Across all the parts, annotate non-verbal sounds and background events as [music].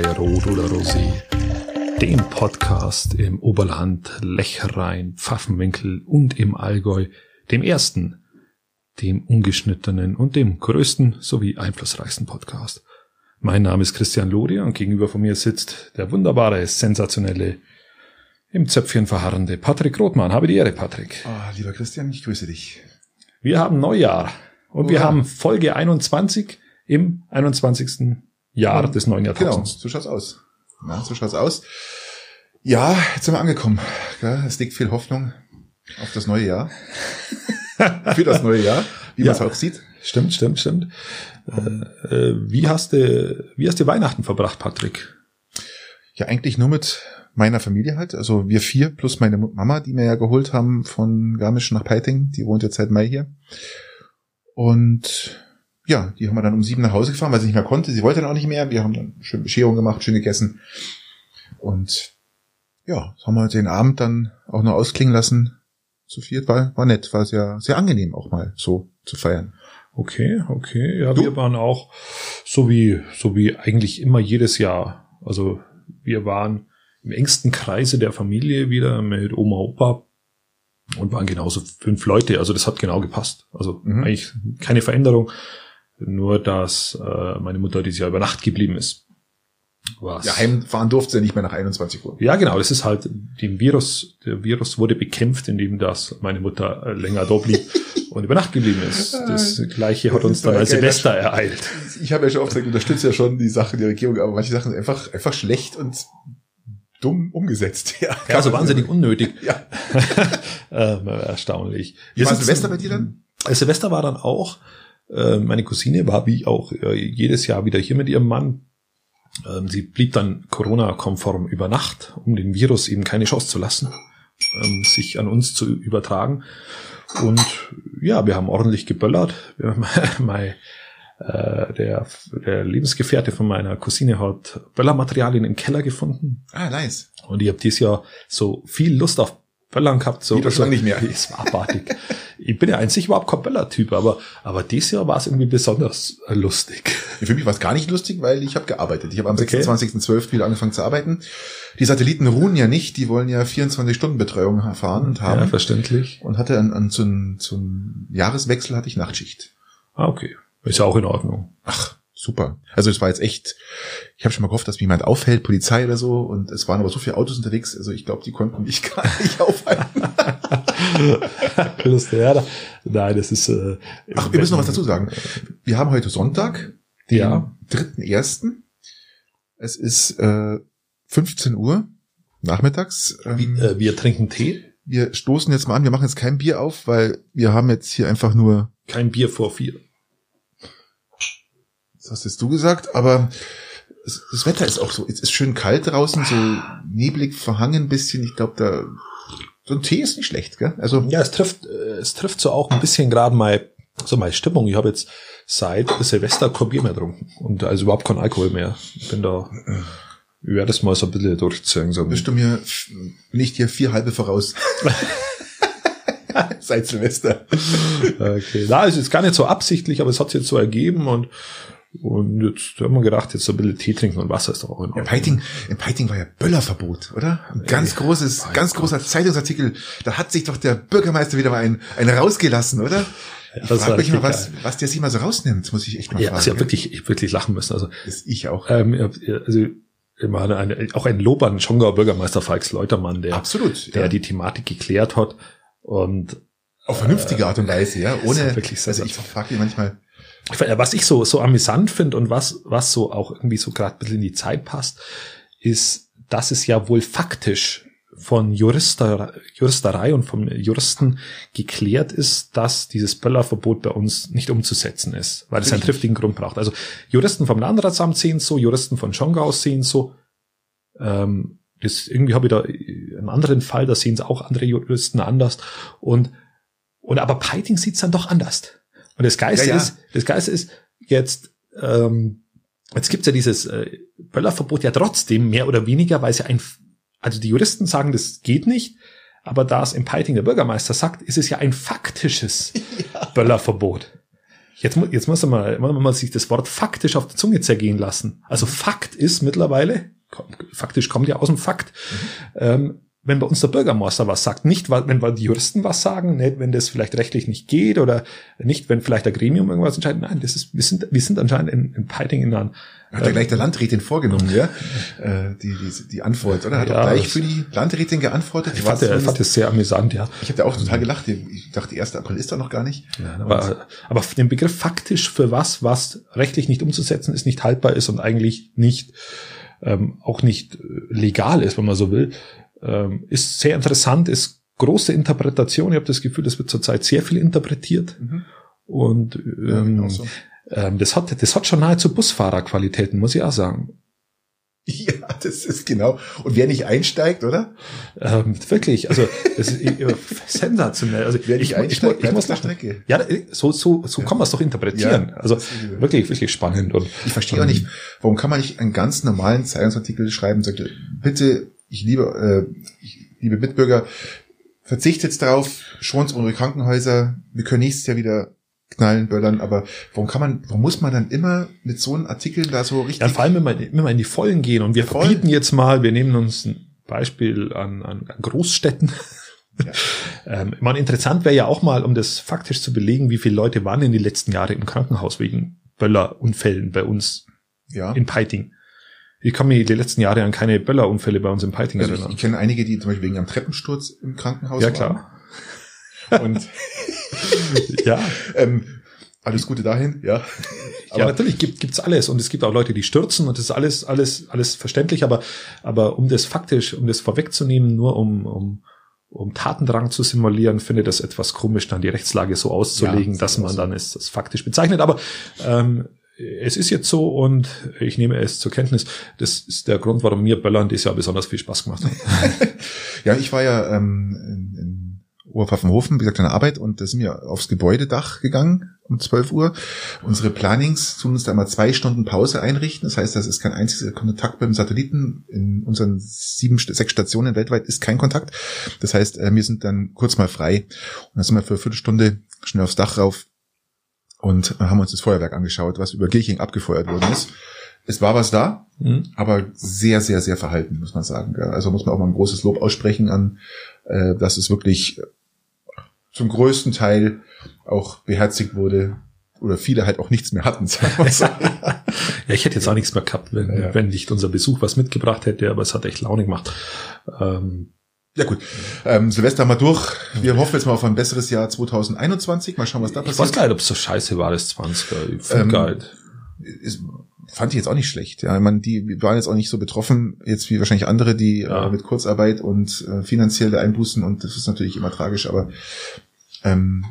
Bei Rot oder Rosé, dem Podcast im Oberland, Lechrein, Pfaffenwinkel und im Allgäu, dem ersten, dem ungeschnittenen und dem größten sowie einflussreichsten Podcast. Mein Name ist Christian Lodi und gegenüber von mir sitzt der wunderbare, sensationelle, im Zöpfchen verharrende Patrick Rothmann. Habe die Ehre, Patrick. Ah, lieber Christian, ich grüße dich. Wir haben Neujahr und wir haben Folge 21 im 21. Jahr des neuen Genau, Jahrtausends. so schaut's aus. Ja, so schaut's aus. Ja, jetzt sind wir angekommen. Gell? Es liegt viel Hoffnung auf das neue Jahr. [laughs] Für das neue Jahr, wie Ja. man es auch sieht. Stimmt, stimmt, stimmt. Äh, äh, wie hast du, wie hast du Weihnachten verbracht, Patrick? Ja, eigentlich nur mit meiner Familie halt. Also wir vier plus meine Mama, die wir ja geholt haben von Garmisch nach Peiting. Die wohnt jetzt seit Mai hier. Und ja, die haben wir dann um sieben nach Hause gefahren, weil sie nicht mehr konnte. Sie wollte dann auch nicht mehr. Wir haben dann schön Bescherung gemacht, schön gegessen. Und ja, das haben wir den Abend dann auch noch ausklingen lassen. Zu viert war, war nett, war sehr, sehr angenehm auch mal so zu feiern. Okay, okay. Ja, Du? wir waren auch so wie, so wie eigentlich immer jedes Jahr. Also wir waren im engsten Kreise der Familie wieder mit Oma, Opa und waren genauso fünf Leute. Also das hat genau gepasst. Also Mhm. eigentlich keine Veränderung. Nur, dass äh, meine Mutter dieses Jahr über Nacht geblieben ist. Was? Ja, heimfahren durfte sie nicht mehr nach 21 Uhr. Ja, genau, das ist halt dem Virus, der Virus wurde bekämpft, indem das meine Mutter äh, länger da blieb [laughs] und über Nacht geblieben ist. Das gleiche hat uns dann als. Silvester ereilt. Ich habe ja schon oft gesagt, ich unterstütze ja schon die Sachen der Regierung, aber manche Sachen sind einfach, einfach schlecht und dumm umgesetzt. [laughs] Ja, Ja, so wahnsinnig unnötig. Ja. [laughs] ähm, erstaunlich. Wie war Silvester bei dir dann? Silvester war dann auch, meine Cousine war wie auch äh, jedes Jahr wieder hier mit ihrem Mann. Ähm, sie blieb dann Corona-konform über Nacht, um den Virus eben keine Chance zu lassen, ähm, sich an uns zu übertragen. Und ja, wir haben ordentlich geböllert. Mein, [laughs] äh, der, der Lebensgefährte von meiner Cousine hat Böllermaterialien im Keller gefunden. Ah, nice. Und ich habe dieses Jahr so viel Lust auf Böllern gehabt. So, Wie doch schon so, nicht mehr. [laughs] Es war abartig. ich bin ja einzig überhaupt kein Böller-Typ, aber, aber dieses Jahr war es irgendwie besonders äh, lustig. Für mich war es gar nicht lustig, weil ich habe gearbeitet. Ich habe am Okay. 26.12. wieder angefangen zu arbeiten. Die Satelliten ruhen ja nicht, die wollen ja 24-Stunden-Betreuung erfahren und haben. Ja, verständlich. und hatte an, an zum, zum Jahreswechsel hatte ich Nachtschicht. Ah, okay. Ist ja auch in Ordnung. Ach, super. Also es war jetzt echt, ich habe schon mal gehofft, dass mich jemand aufhält, Polizei oder so, und es waren aber so viele Autos unterwegs, also ich glaube, die konnten mich [laughs] gar nicht aufhalten. Lustig, ja. Nein, das ist. Äh, Ach, wir müssen noch was dazu sagen. Wir haben heute Sonntag, den Ja. 3.1. Es ist äh, 15 Uhr nachmittags. Ähm, Äh, wir trinken Tee, wir stoßen jetzt mal an, wir machen jetzt kein Bier auf, weil wir haben jetzt hier einfach nur, kein Bier vor vier. Das hast jetzt du gesagt, aber es, das Wetter ist auch so, es ist schön kalt draußen, so neblig verhangen ein bisschen. Ich glaube, da so ein Tee ist nicht schlecht, gell? Also Ja, es trifft, äh, es trifft so auch ein bisschen gerade mal so meine Stimmung. Ich habe jetzt seit Silvester kein Bier mehr getrunken und also überhaupt kein Alkohol mehr. Ich bin da, ich werde das mal so ein bisschen durchziehen. So. bist du mir nicht hier vier halbe voraus. [laughs] Seit Silvester. [laughs] Okay. Na, es ist gar nicht so absichtlich, aber es hat sich jetzt so ergeben und und jetzt haben wir gedacht, jetzt so ein bisschen Tee trinken und Wasser ist doch auch in In Ordnung. Peiting, in Peiting war ja Böllerverbot, oder? Ein ganz großes, ganz großer Zeitungsartikel. Da hat sich doch der Bürgermeister wieder mal einen, einen rausgelassen, oder? Ich das frage mich mal, was, was der sich mal so rausnimmt, muss ich echt mal Ja, fragen. also ich habe wirklich, ich wirklich lachen müssen. Also Das ich auch. Ähm, ja, also immer eine, eine, auch ein Lob an Schongauer Bürgermeister Falks Leutermann, der, Absolut. der ja. die Thematik geklärt hat. Und Auf vernünftige Art und Weise, ja. Ohne, wirklich also ich frage mich manchmal, was ich so, so amüsant finde und was, was so auch irgendwie so gerade ein bisschen in die Zeit passt, ist, dass es ja wohl faktisch von Jurister, Juristerei und vom Juristen geklärt ist, dass dieses Böllerverbot bei uns nicht umzusetzen ist, weil es einen triftigen Grund braucht. Also Juristen vom Landratsamt sehen es so, Juristen von Schongau sehen es so. Ähm, das, irgendwie habe ich da einen anderen Fall, da sehen es auch andere Juristen anders. Und, und aber Peiting sieht es dann doch anders. Und das Geiste Ja, ja. ist, das Geiste ist jetzt, ähm, jetzt gibt's ja dieses äh, Böllerverbot ja trotzdem mehr oder weniger, weil es ja ein, also die Juristen sagen, das geht nicht, aber da es im Peiting der Bürgermeister sagt, ist es ja ein faktisches [laughs] Böllerverbot. Jetzt, jetzt muss man mal, muss man mal sich das Wort faktisch auf der Zunge zergehen lassen. Also Fakt ist mittlerweile, faktisch kommt ja aus dem Fakt, mhm. ähm, wenn bei uns der Bürgermeister was sagt, nicht wenn die Juristen was sagen, nicht wenn das vielleicht rechtlich nicht geht oder nicht, wenn vielleicht der Gremium irgendwas entscheidet. Nein, das ist, wir sind, wir sind anscheinend in, in Peiting in einem hat ja gleich der Landrätin vorgenommen, ja? Äh, die, die, die Antwort, oder? Hat ja, er gleich für die Landrätin geantwortet? Ich fand, der, fand das sehr amüsant, ja. Ich habe da auch total gelacht. Ich dachte, 1. April ist da noch gar nicht. Ja, aber, aber den Begriff faktisch für was, was rechtlich nicht umzusetzen ist, nicht haltbar ist und eigentlich nicht, ähm, auch nicht legal ist, wenn man so will, ähm, ist sehr interessant, ist große Interpretation. Ich habe das Gefühl, das wird zurzeit sehr viel interpretiert. Mhm. Und ähm, ja, so. ähm, das hat das hat schon nahezu Busfahrerqualitäten, muss ich auch sagen. [laughs] Ja, das ist genau. Und wer nicht einsteigt, oder? Ähm, wirklich, also das ist äh, [laughs] sensationell. Also wer nicht ich, einsteigt, ich, ich muss nach Strecke. Ja, so so so ja. kann man es doch interpretieren. Ja, also wirklich wirklich spannend. Und ich verstehe auch nicht, warum kann man nicht einen ganz normalen Zeitungsartikel schreiben, und sagt bitte ich liebe, äh, ich liebe Mitbürger, verzichtet drauf, schont unsere Krankenhäuser, wir können nächstes Jahr wieder knallen, böllern, aber warum kann man, warum muss man dann immer mit so einem Artikel da so richtig... Ja, vor allem, wenn wir, wenn wir in die Vollen gehen und wir Voll. verbieten jetzt mal, wir nehmen uns ein Beispiel an, an, an Großstädten, ja. [laughs] ähm, man, interessant wäre ja auch mal, um das faktisch zu belegen, wie viele Leute waren in die letzten Jahre im Krankenhaus wegen Böllerunfällen bei uns ja. in Peiting. Ich kann mich die letzten Jahre an keine Böllerunfälle bei uns im Peiting also erinnern. Ich, ich kenne einige, die zum Beispiel wegen einem Treppensturz im Krankenhaus ja, waren. Ja, klar. Und [laughs] ja, ähm, alles Gute dahin, ja. Aber [laughs] ja, natürlich gibt gibt's alles und es gibt auch Leute, die stürzen und das ist alles alles alles verständlich, aber aber um das faktisch, um das vorwegzunehmen, nur um um um Tatendrang zu simulieren, finde das etwas komisch, dann die Rechtslage so auszulegen, ja, das dass man dann es das faktisch bezeichnet. Aber ähm, es ist jetzt so und ich nehme es zur Kenntnis. Das ist der Grund, warum mir Böllern dieses Jahr besonders viel Spaß gemacht hat. [laughs] ja, ich war ja ähm, in, in Oberpfaffenhofen, wie gesagt, in der Arbeit und da sind wir aufs Gebäudedach gegangen um 12 Uhr. Unsere Planings tun uns da mal zwei Stunden Pause einrichten. Das heißt, das ist kein einziger Kontakt beim Satelliten. In unseren sieben, sechs Stationen weltweit ist kein Kontakt. Das heißt, äh, wir sind dann kurz mal frei und dann sind wir für eine Viertelstunde schnell aufs Dach rauf, und haben uns das Feuerwerk angeschaut, was über Gilching abgefeuert worden ist. Es war was da, mhm. aber sehr, sehr, sehr verhalten, muss man sagen. Also muss man auch mal ein großes Lob aussprechen an, äh, dass es wirklich zum größten Teil auch beherzigt wurde oder viele halt auch nichts mehr hatten. [laughs] ja, ich hätte jetzt auch nichts mehr gehabt, wenn, ja. wenn nicht unser Besuch was mitgebracht hätte, aber es hat echt Laune gemacht. Ähm, ja gut, ähm, Silvester mal durch. Wir hoffen jetzt mal auf ein besseres Jahr 2021. Mal schauen, was da passiert. Ich weiß gar nicht, ob es so scheiße war, das 20er. Ich ähm, geil. Ist, fand ich jetzt auch nicht schlecht. Ja, ich meine, die waren jetzt auch nicht so betroffen, jetzt wie wahrscheinlich andere, die äh, ja. äh, mit Kurzarbeit und äh, finanzielle Einbußen und das ist natürlich immer tragisch, aber ähm,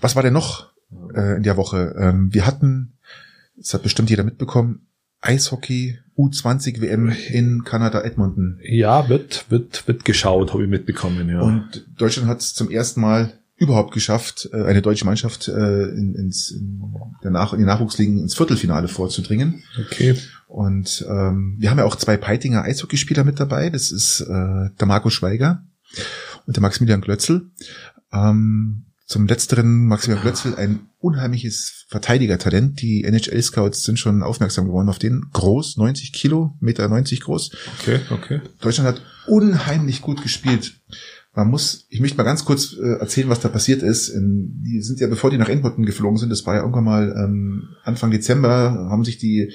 was war denn noch äh, in der Woche? Ähm, wir hatten, das hat bestimmt jeder mitbekommen, Eishockey U20 WM in Kanada Edmonton. Ja, wird wird wird geschaut, habe ich mitbekommen, ja. Und Deutschland hat es zum ersten Mal überhaupt geschafft, äh, eine deutsche Mannschaft äh, in, ins, in, der Nach in die Nachwuchsligen ins Viertelfinale vorzudringen. Okay. Und ähm, wir haben ja auch zwei Peitinger Eishockeyspieler mit dabei. Das ist äh, der Marco Schweiger und der Maximilian Glötzl. Ähm, zum letzteren Maximilian Glötzl ein unheimliches Verteidigertalent. Die NHL-Scouts sind schon aufmerksam geworden auf den. Groß, 90 Kilo, Meter 90 groß. Okay, okay. Deutschland hat unheimlich gut gespielt. Man muss, ich möchte mal ganz kurz äh, erzählen, was da passiert ist. In, die sind ja, bevor die nach Edmonton geflogen sind, das war ja irgendwann mal ähm, Anfang Dezember, haben sich die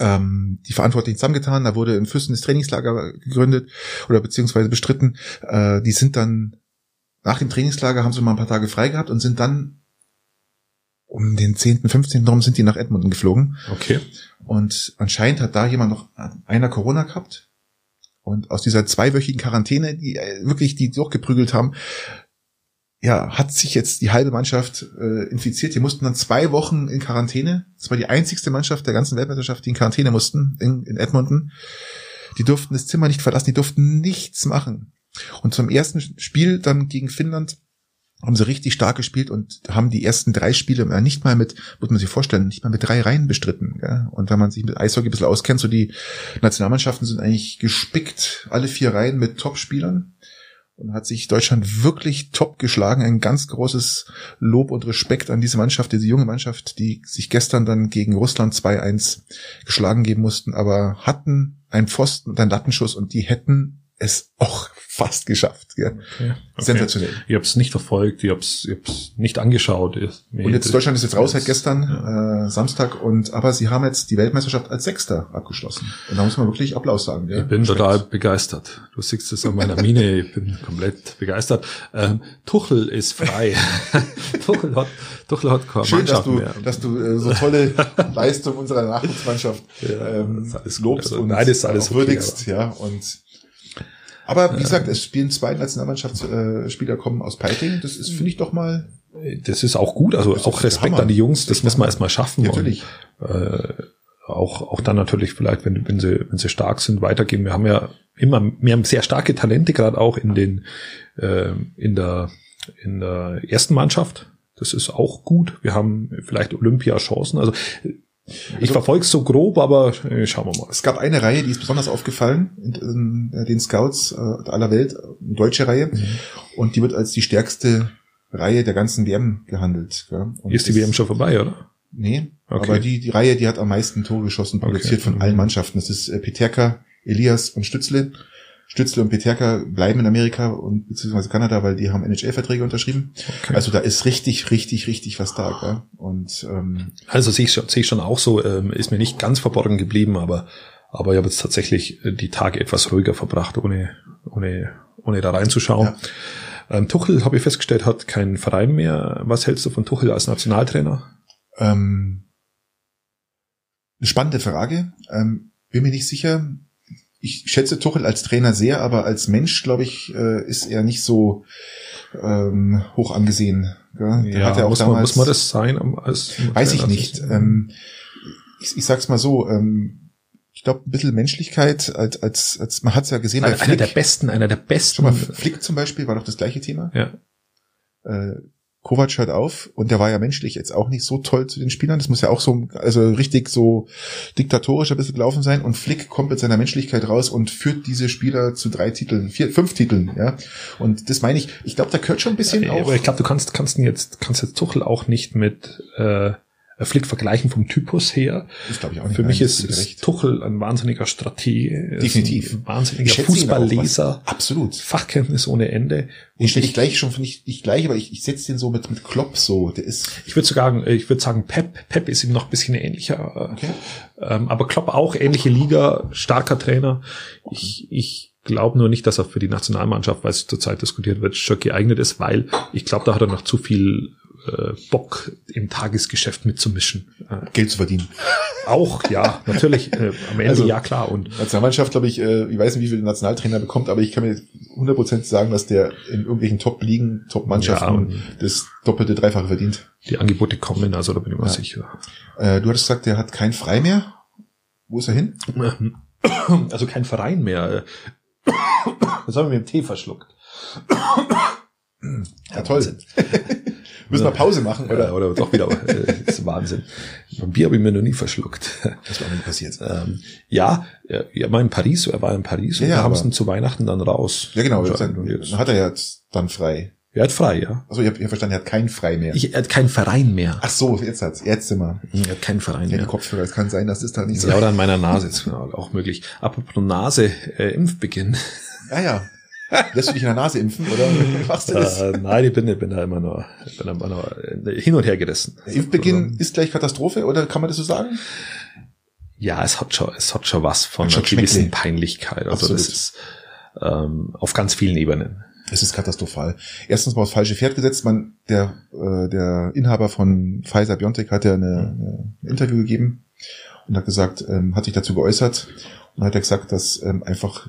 ähm, die Verantwortlichen zusammengetan. Da wurde in Füssen das Trainingslager gegründet oder beziehungsweise bestritten. Äh, die sind dann nach dem Trainingslager haben sie mal ein paar Tage frei gehabt und sind dann um den 10., 15. rum sind die nach Edmonton geflogen. Okay. Und anscheinend hat da jemand noch einer Corona gehabt. Und aus dieser zweiwöchigen Quarantäne, die äh, wirklich die durchgeprügelt haben, ja, hat sich jetzt die halbe Mannschaft äh, infiziert. Die mussten dann zwei Wochen in Quarantäne. Das war die einzigste Mannschaft der ganzen Weltmeisterschaft, die in Quarantäne mussten in, in Edmonton. Die durften das Zimmer nicht verlassen, die durften nichts machen. Und zum ersten Spiel dann gegen Finnland haben sie richtig stark gespielt und haben die ersten drei Spiele nicht mal mit, muss man sich vorstellen, nicht mal mit drei Reihen bestritten. Gell? Und wenn man sich mit Eishockey ein bisschen auskennt, so die Nationalmannschaften sind eigentlich gespickt, alle vier Reihen mit Top-Spielern. und hat sich Deutschland wirklich top geschlagen. Ein ganz großes Lob und Respekt an diese Mannschaft, diese junge Mannschaft, die sich gestern dann gegen Russland 2-1 geschlagen geben mussten, aber hatten einen Pfosten und einen Lattenschuss und die hätten es auch [laughs] fast geschafft. Ja. Okay, okay. Sensationell. Ich habe es nicht verfolgt, ich habe es nicht angeschaut. Nee, und jetzt Deutschland ist jetzt raus seit gestern, ja. äh, Samstag, und aber sie haben jetzt die Weltmeisterschaft als Sechster abgeschlossen. Und da muss man wirklich Applaus sagen. Ja. Ich bin Respekt. total begeistert. Du siehst es an meiner Miene, ich bin komplett begeistert. Ähm, Tuchel ist frei. [laughs] Tuchel hat, Tuchel hat keine Schön, Mannschaft dass du, mehr. dass du äh, so tolle Leistung unserer Nachwuchsmannschaft [laughs] ähm, lobst also, und nein, ist alles würdigst. Okay, ja, und aber wie gesagt, es spielen zwei Nationalmannschaftsspieler kommen aus Peiting. Das ist, finde ich doch mal. Das ist auch gut. Also auch Respekt an die Jungs. Das, muss man erstmal schaffen. Natürlich. Und, äh, auch, auch dann natürlich vielleicht, wenn, wenn sie, wenn sie stark sind, weitergehen. Wir haben ja immer, wir haben sehr starke Talente, gerade auch in den, äh, in der, in der ersten Mannschaft. Das ist auch gut. Wir haben vielleicht Olympia-Chancen. Also ich also, verfolge so grob, aber äh, schauen wir mal. Es gab eine Reihe, die ist besonders aufgefallen in, in, in den Scouts äh, aller Welt, eine deutsche Reihe, mhm. und die wird als die stärkste Reihe der ganzen WM gehandelt. Ja. ist die WM schon vorbei, oder? Nee, okay. aber die, die Reihe, die hat am meisten Tore geschossen, produziert okay. von allen Mannschaften. Das ist äh, Peterka, Elias und Stützle. Stützle und Peterka bleiben in Amerika und beziehungsweise Kanada, weil die haben NHL-Verträge unterschrieben. Okay. Also da ist richtig, richtig, richtig was da. Gell? Und ähm, also sehe ich, schon, sehe ich schon auch so, ähm, ist mir nicht ganz verborgen geblieben, aber aber ich habe jetzt tatsächlich äh, die Tage etwas ruhiger verbracht, ohne ohne ohne da reinzuschauen. Ja. Ähm, Tuchel, habe ich festgestellt, hat keinen Verein mehr. Was hältst du von Tuchel als Nationaltrainer? Ähm, eine spannende Frage. Ähm, bin mir nicht sicher ich schätze Tuchel als Trainer sehr, aber als Mensch, glaube ich, äh, ist er nicht so ähm, hoch angesehen. Gell? Ja, hat er auch muss, damals, man, muss man das sein? Als weiß ich nicht. Ähm, ich, ich sag's mal so, ähm, ich glaube, ein bisschen Menschlichkeit, als, als, als man hat's ja gesehen. Einer, einer der besten, einer der besten. Schon mal, Flick zum Beispiel war doch das gleiche Thema. Ja. Äh, Kovac hört auf und der war ja menschlich jetzt auch nicht so toll zu den Spielern. Das muss ja auch so, also richtig so diktatorisch ein bisschen gelaufen sein. Und Flick kommt mit seiner Menschlichkeit raus und führt diese Spieler zu drei Titeln, vier, fünf Titeln, ja. Und das meine ich, ich glaube, da gehört schon ein bisschen ja, auch. Aber ich glaube, du kannst, kannst jetzt, kannst jetzt Tuchel auch nicht mit, äh, Flick vergleichen vom Typus her. Das glaube ich auch nicht. Für mich ist, ist Tuchel ein wahnsinniger Stratege. Definitiv. Ein wahnsinniger Fußballleser. Absolut. Fachkenntnis ohne Ende. Den stelle ich gleich schon, finde ich nicht gleich, aber ich, ich setze den so mit, mit Klopp so. Der ist. Ich würde sagen, ich würde sagen, Pep. Pep ist ihm noch ein bisschen ähnlicher. Okay. Ähm, aber Klopp auch ähnliche Liga, starker Trainer. Ich, ich glaube nur nicht, dass er für die Nationalmannschaft, weil es zurzeit diskutiert wird, schon geeignet ist, weil ich glaube, da hat er noch zu viel äh, Bock im Tagesgeschäft mitzumischen. Äh, Geld zu verdienen. [laughs] Auch, ja, natürlich. Äh, am Ende also, ja klar. Und Nationalmannschaft, glaube ich, äh, ich weiß nicht, wie viel der Nationaltrainer bekommt, aber ich kann mir 100% sagen, dass der in irgendwelchen Top-Ligen, Top-Mannschaften ja, das doppelte, dreifache verdient. Die Angebote kommen, also da bin ich mir ja. sicher. Äh, du hattest gesagt, der hat kein Frei mehr. Wo ist er hin? [coughs] Also kein Verein mehr. Das haben wir mit dem Tee verschluckt. Ja, toll. [laughs] Müssen wir Pause machen, oder? Ja, oder doch wieder. Das ist Wahnsinn. Ein Bier habe ich mir noch nie verschluckt. Das war mir passiert. Ähm, ja, er war in Paris, er war in Paris ja, und ja, haben es zu Weihnachten dann raus. Ja, genau. Dann, dann hat er ja dann frei. Er hat frei, ja. Also ich habe hab verstanden, er hat keinen frei mehr. Ich, er hat keinen Verein mehr. Ach so, jetzt hat's, jetzt immer. Er hat keinen Verein ja, mehr. Kopfhörer, es kann sein, dass das da nicht so. Ja, oder an meiner Nase ist genau, auch möglich. Apropos Nase, äh, Impfbeginn. Ja, ja. Lässt du dich in der Nase impfen oder machst du das? Äh, nein, ich bin, ich bin da immer nur, ich bin immer nur hin und her gerissen. Impfbeginn also, ist gleich Katastrophe oder kann man das so sagen? Ja, es hat schon, es hat schon was von einer gewissen Peinlichkeit. Also Absolut. das ist ähm, auf ganz vielen Ebenen. Es ist katastrophal. Erstens mal aufs falsche Pferd gesetzt. Man, der, äh, der Inhaber von Pfizer Biontech hat ja eine, eine, ein Interview gegeben und hat gesagt, ähm, hat sich dazu geäußert und hat er gesagt, dass ähm, einfach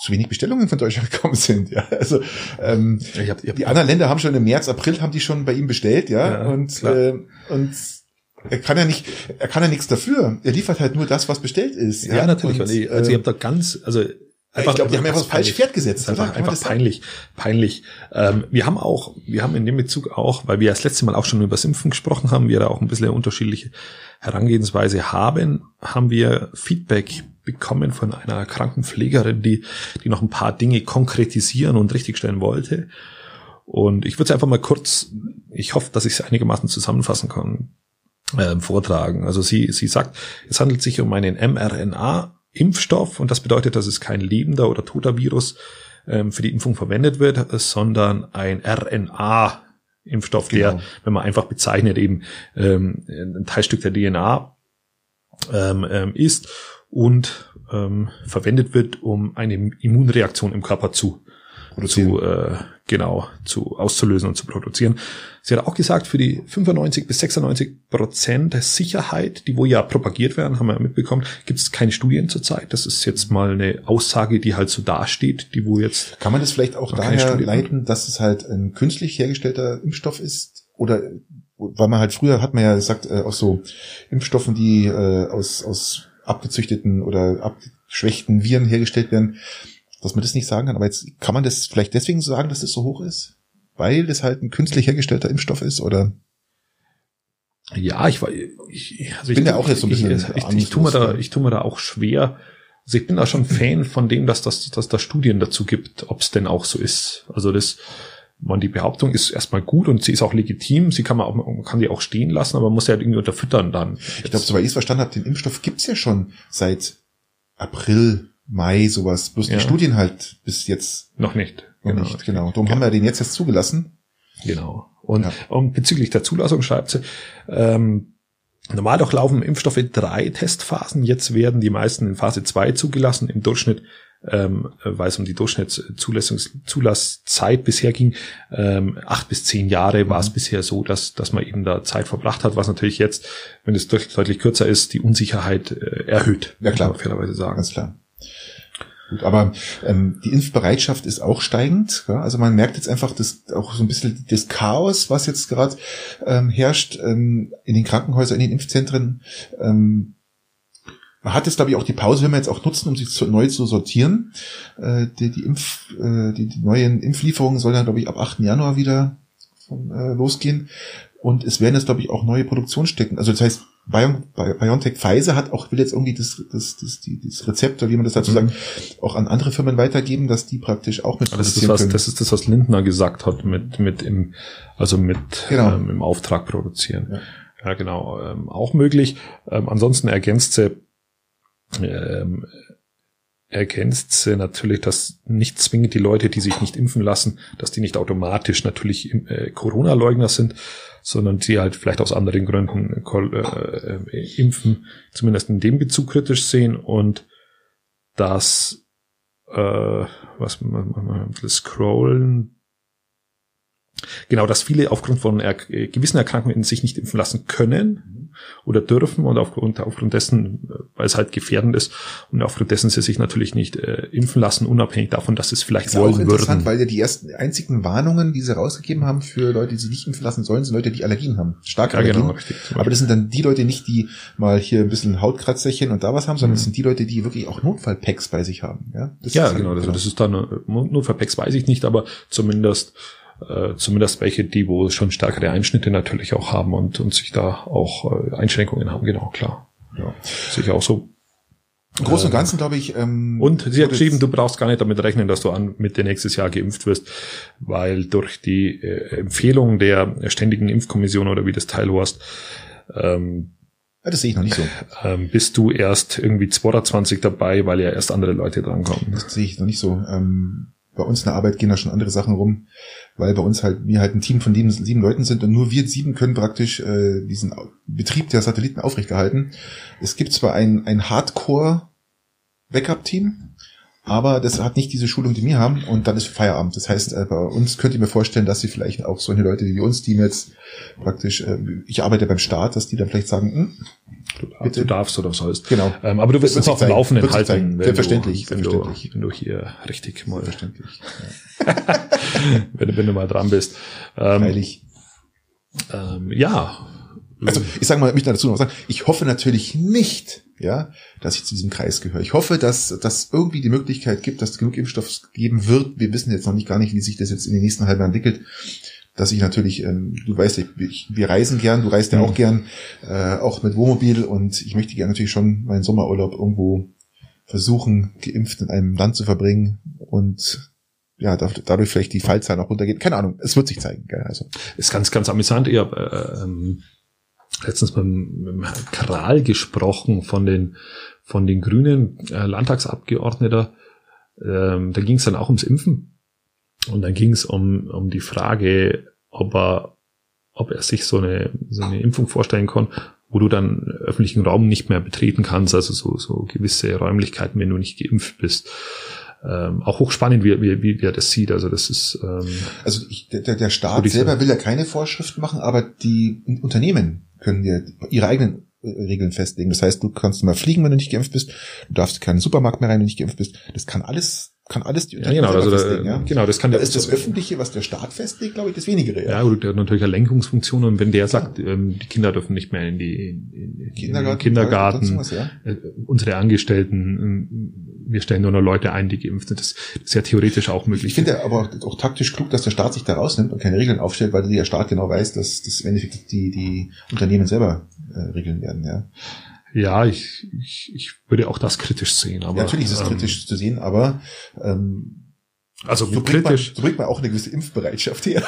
zu wenig Bestellungen von Deutschland gekommen sind. Ja, also ähm, ich hab, ich hab, die anderen Länder haben schon im März, April haben die schon bei ihm bestellt, ja, ja und äh, und er kann ja nicht, er kann ja nichts dafür. Er liefert halt nur das, was bestellt ist. Ja, ja natürlich. Und, ich, also ich habe da ganz, also Einfach, ich glaube, die haben einfach das falsche Pferd gesetzt. Einfach, einfach peinlich, peinlich. Ähm, wir haben auch, wir haben in dem Bezug auch, weil wir das letzte Mal auch schon über Impfen gesprochen haben, wir da auch ein bisschen unterschiedliche Herangehensweise haben, haben wir Feedback bekommen von einer Krankenpflegerin, die, die noch ein paar Dinge konkretisieren und richtigstellen wollte. Und ich würde es einfach mal kurz, ich hoffe, dass ich es einigermaßen zusammenfassen kann, äh, vortragen. Also sie, sie sagt, es handelt sich um einen mRNA-Impfstoff und das bedeutet, dass es kein lebender oder toter Virus ähm, für die Impfung verwendet wird, sondern ein RNA Impfstoff, genau. der, wenn man einfach bezeichnet, eben ähm, ein Teilstück der DNA ähm, ähm, ist und ähm, verwendet wird, um eine Immunreaktion im Körper zu zu äh, genau zu auszulösen und zu produzieren. Sie hat auch gesagt, für die 95 bis 96 Prozent der Sicherheit, die wo ja propagiert werden, haben wir ja mitbekommen, gibt es keine Studien zurzeit. Das ist jetzt mal eine Aussage, die halt so dasteht, die wo jetzt. Kann man das vielleicht auch daher leiten, dass es halt ein künstlich hergestellter Impfstoff ist? Oder weil man halt früher hat man ja gesagt, äh, auch so Impfstoffen, die äh, aus, aus abgezüchteten oder abgeschwächten Viren hergestellt werden, dass man das nicht sagen kann. Aber jetzt kann man das vielleicht deswegen sagen, dass das so hoch ist? Weil das halt ein künstlich hergestellter Impfstoff ist, oder? Ja, ich war, ich, also bin ich, ja auch jetzt so ein bisschen. Ich, ich, ich, ich tue mir da, ich tue mir da auch schwer. Also ich bin da schon Fan von dem, dass das, dass da Studien dazu gibt, ob es denn auch so ist. Also das, man, die Behauptung ist erstmal gut und sie ist auch legitim. Sie kann man auch, man kann die auch stehen lassen, aber man muss ja halt irgendwie unterfüttern dann. Ich glaube, soweit ich es verstanden habe, den Impfstoff gibt's ja schon seit April Mai sowas. Bloß ja. die Studien halt bis jetzt noch nicht. Noch genau. nicht, genau. Darum ja. haben wir den jetzt erst zugelassen. Genau. Und, ja. und bezüglich der Zulassung schreibt sie, ähm, normal durchlaufen Impfstoffe drei Testphasen. Jetzt werden die meisten in Phase zwei zugelassen. Im Durchschnitt, ähm, weil es um die Durchschnittszulasszeit bisher ging, ähm, acht bis zehn Jahre mhm. war es bisher so, dass, dass man eben da Zeit verbracht hat, was natürlich jetzt, wenn es deutlich kürzer ist, die Unsicherheit äh, erhöht. Ja klar. fairerweise sagen. Ganz klar. Gut, aber ähm, die Impfbereitschaft ist auch steigend. Ja? Also man merkt jetzt einfach dass auch so ein bisschen das Chaos, was jetzt gerade ähm, herrscht ähm, in den Krankenhäusern, in den Impfzentren. Ähm, man hat jetzt, glaube ich, auch die Pause, wenn wir jetzt auch nutzen, um sie zu, neu zu sortieren. Äh, die, die, Impf, äh, die, die neuen Impflieferungen sollen dann, glaube ich, ab 8. Januar wieder von, äh, losgehen. Und es werden jetzt, glaube ich, auch neue Produktionsstätten. Also das heißt, BioNTech Pfizer hat auch, will jetzt irgendwie das, das, das, die, das Rezept, oder wie man das dazu sagt, mhm. auch an andere Firmen weitergeben, dass die praktisch auch mit das ist, was, können. das ist das, was Lindner gesagt hat, mit, mit im, also mit genau. ähm, im Auftrag produzieren. Ja, ja genau, ähm, auch möglich. Ähm, ansonsten ergänzt sie, ähm, ergänzt sie natürlich, dass nicht zwingend die Leute, die sich nicht impfen lassen, dass die nicht automatisch natürlich äh, Corona-Leugner sind, sondern die halt vielleicht aus anderen Gründen äh, äh, impfen, zumindest in dem Bezug kritisch sehen und dass äh, was scrollen Genau, dass viele aufgrund von er gewissen Erkrankungen sich nicht impfen lassen können oder dürfen und aufgrund, aufgrund dessen, weil es halt gefährdend ist und aufgrund dessen sie sich natürlich nicht äh, impfen lassen, unabhängig davon, dass sie es vielleicht das wollen auch interessant, würden. Weil ja die ersten einzigen Warnungen, die sie rausgegeben haben für Leute, die sich nicht impfen lassen sollen, sind Leute, die Allergien haben. Starke ja, Allergien. Genau, richtig, Aber das sind dann die Leute nicht, die mal hier ein bisschen Hautkratzerchen und da was haben, sondern mhm. das sind die Leute, die wirklich auch Notfallpacks bei sich haben. Ja, das ja genau, halt, also das ist dann äh, Notfallpacks weiß ich nicht, aber zumindest äh, zumindest welche, die wo schon stärkere Einschnitte natürlich auch haben und, und sich da auch äh, Einschränkungen haben, genau, klar. Ja, sicher auch so. Im Großen und Ganzen glaube ich. Ähm, und sie hat geschrieben, du brauchst gar nicht damit rechnen, dass du an Mitte nächstes Jahr geimpft wirst, weil durch die äh, Empfehlung der ständigen Impfkommission oder wie das Teil warst, ähm, das sehe ich noch nicht so. Ähm, bist du erst irgendwie 22 dabei, weil ja erst andere Leute drankommen. Das sehe ich noch nicht so. Ähm, bei uns in der Arbeit gehen da schon andere Sachen rum, weil bei uns halt wir halt ein Team von sieben, sieben Leuten sind und nur wir sieben können praktisch äh, diesen Betrieb der Satelliten aufrechterhalten. Es gibt zwar ein, ein Hardcore-Backup-Team, aber das hat nicht diese Schulung, die wir haben und dann ist Feierabend. Das heißt, äh, bei uns könnt ihr mir vorstellen, dass sie vielleicht auch solche Leute wie uns, die jetzt praktisch, äh, ich arbeite beim Staat, dass die dann vielleicht sagen, hm, du, Bitte. du darfst oder sollst. Genau. Ähm, aber du wirst uns auf dem Laufenden halten. Selbstverständlich, du, wenn, selbstverständlich. Du, wenn du hier richtig mal. Selbstverständlich. Ja. [laughs] wenn, wenn, du mal dran bist. Ähm, Freilich. Ähm, ja. Also ich sage mal, mich dazu noch sagen, ich hoffe natürlich nicht, ja, dass ich zu diesem Kreis gehöre. Ich hoffe, dass dass irgendwie die Möglichkeit gibt, dass es genug Impfstoff geben wird. Wir wissen jetzt noch nicht gar nicht, wie sich das jetzt in den nächsten halben Jahren entwickelt. Dass ich natürlich, ähm, du weißt, ich, wir reisen gern, du reist ja auch mhm. gern, äh, auch mit Wohnmobil und ich möchte gerne natürlich schon meinen Sommerurlaub irgendwo versuchen, geimpft in einem Land zu verbringen und ja, dadurch vielleicht die Fallzahlen auch runtergehen. Keine Ahnung, es wird sich zeigen. Gell? Also. Ist ganz, ganz amüsant. Habe äh, ähm, letztens mit, mit Kral gesprochen von den, von den Grünen äh, Landtagsabgeordneter. Ähm, da ging es dann auch ums Impfen. Und dann ging es um, um die Frage, ob er, ob er sich so eine, so eine Impfung vorstellen kann, wo du dann öffentlichen Raum nicht mehr betreten kannst, also so, so gewisse Räumlichkeiten, wenn du nicht geimpft bist. Ähm, auch hochspannend, wie, wie, wie er das sieht. Also das ist ähm, also ich, der, der Staat selber will ja keine Vorschriften machen, aber die Unternehmen können dir ihre eigenen äh, Regeln festlegen. Das heißt, du kannst mal fliegen, wenn du nicht geimpft bist. Du darfst keinen Supermarkt mehr rein, wenn du nicht geimpft bist. Das kann alles kann alles die ja, genau, also festlegen. Da, ja? Genau, das kann da ist das Öffentliche, was der Staat festlegt, glaube ich, das wenigere. Ja, ja der hat natürlich eine Lenkungsfunktion und wenn der sagt, ähm, die Kinder dürfen nicht mehr in die in, in, Kindergarten, in Kindergarten sowas, ja? äh, unsere Angestellten, ähm, wir stellen nur noch Leute ein, die geimpft sind, das, das ist ja theoretisch auch möglich. Ich finde aber auch, auch taktisch klug, dass der Staat sich da rausnimmt und keine Regeln aufstellt, weil der Staat genau weiß, dass das im Endeffekt die, die Unternehmen selber äh, regeln werden, ja. Ja, ich, ich, ich würde auch das kritisch sehen. Aber, ja, natürlich ist es ähm, kritisch zu sehen, aber ähm, also so kritisch. Bringt man, so bringt man auch eine gewisse Impfbereitschaft her.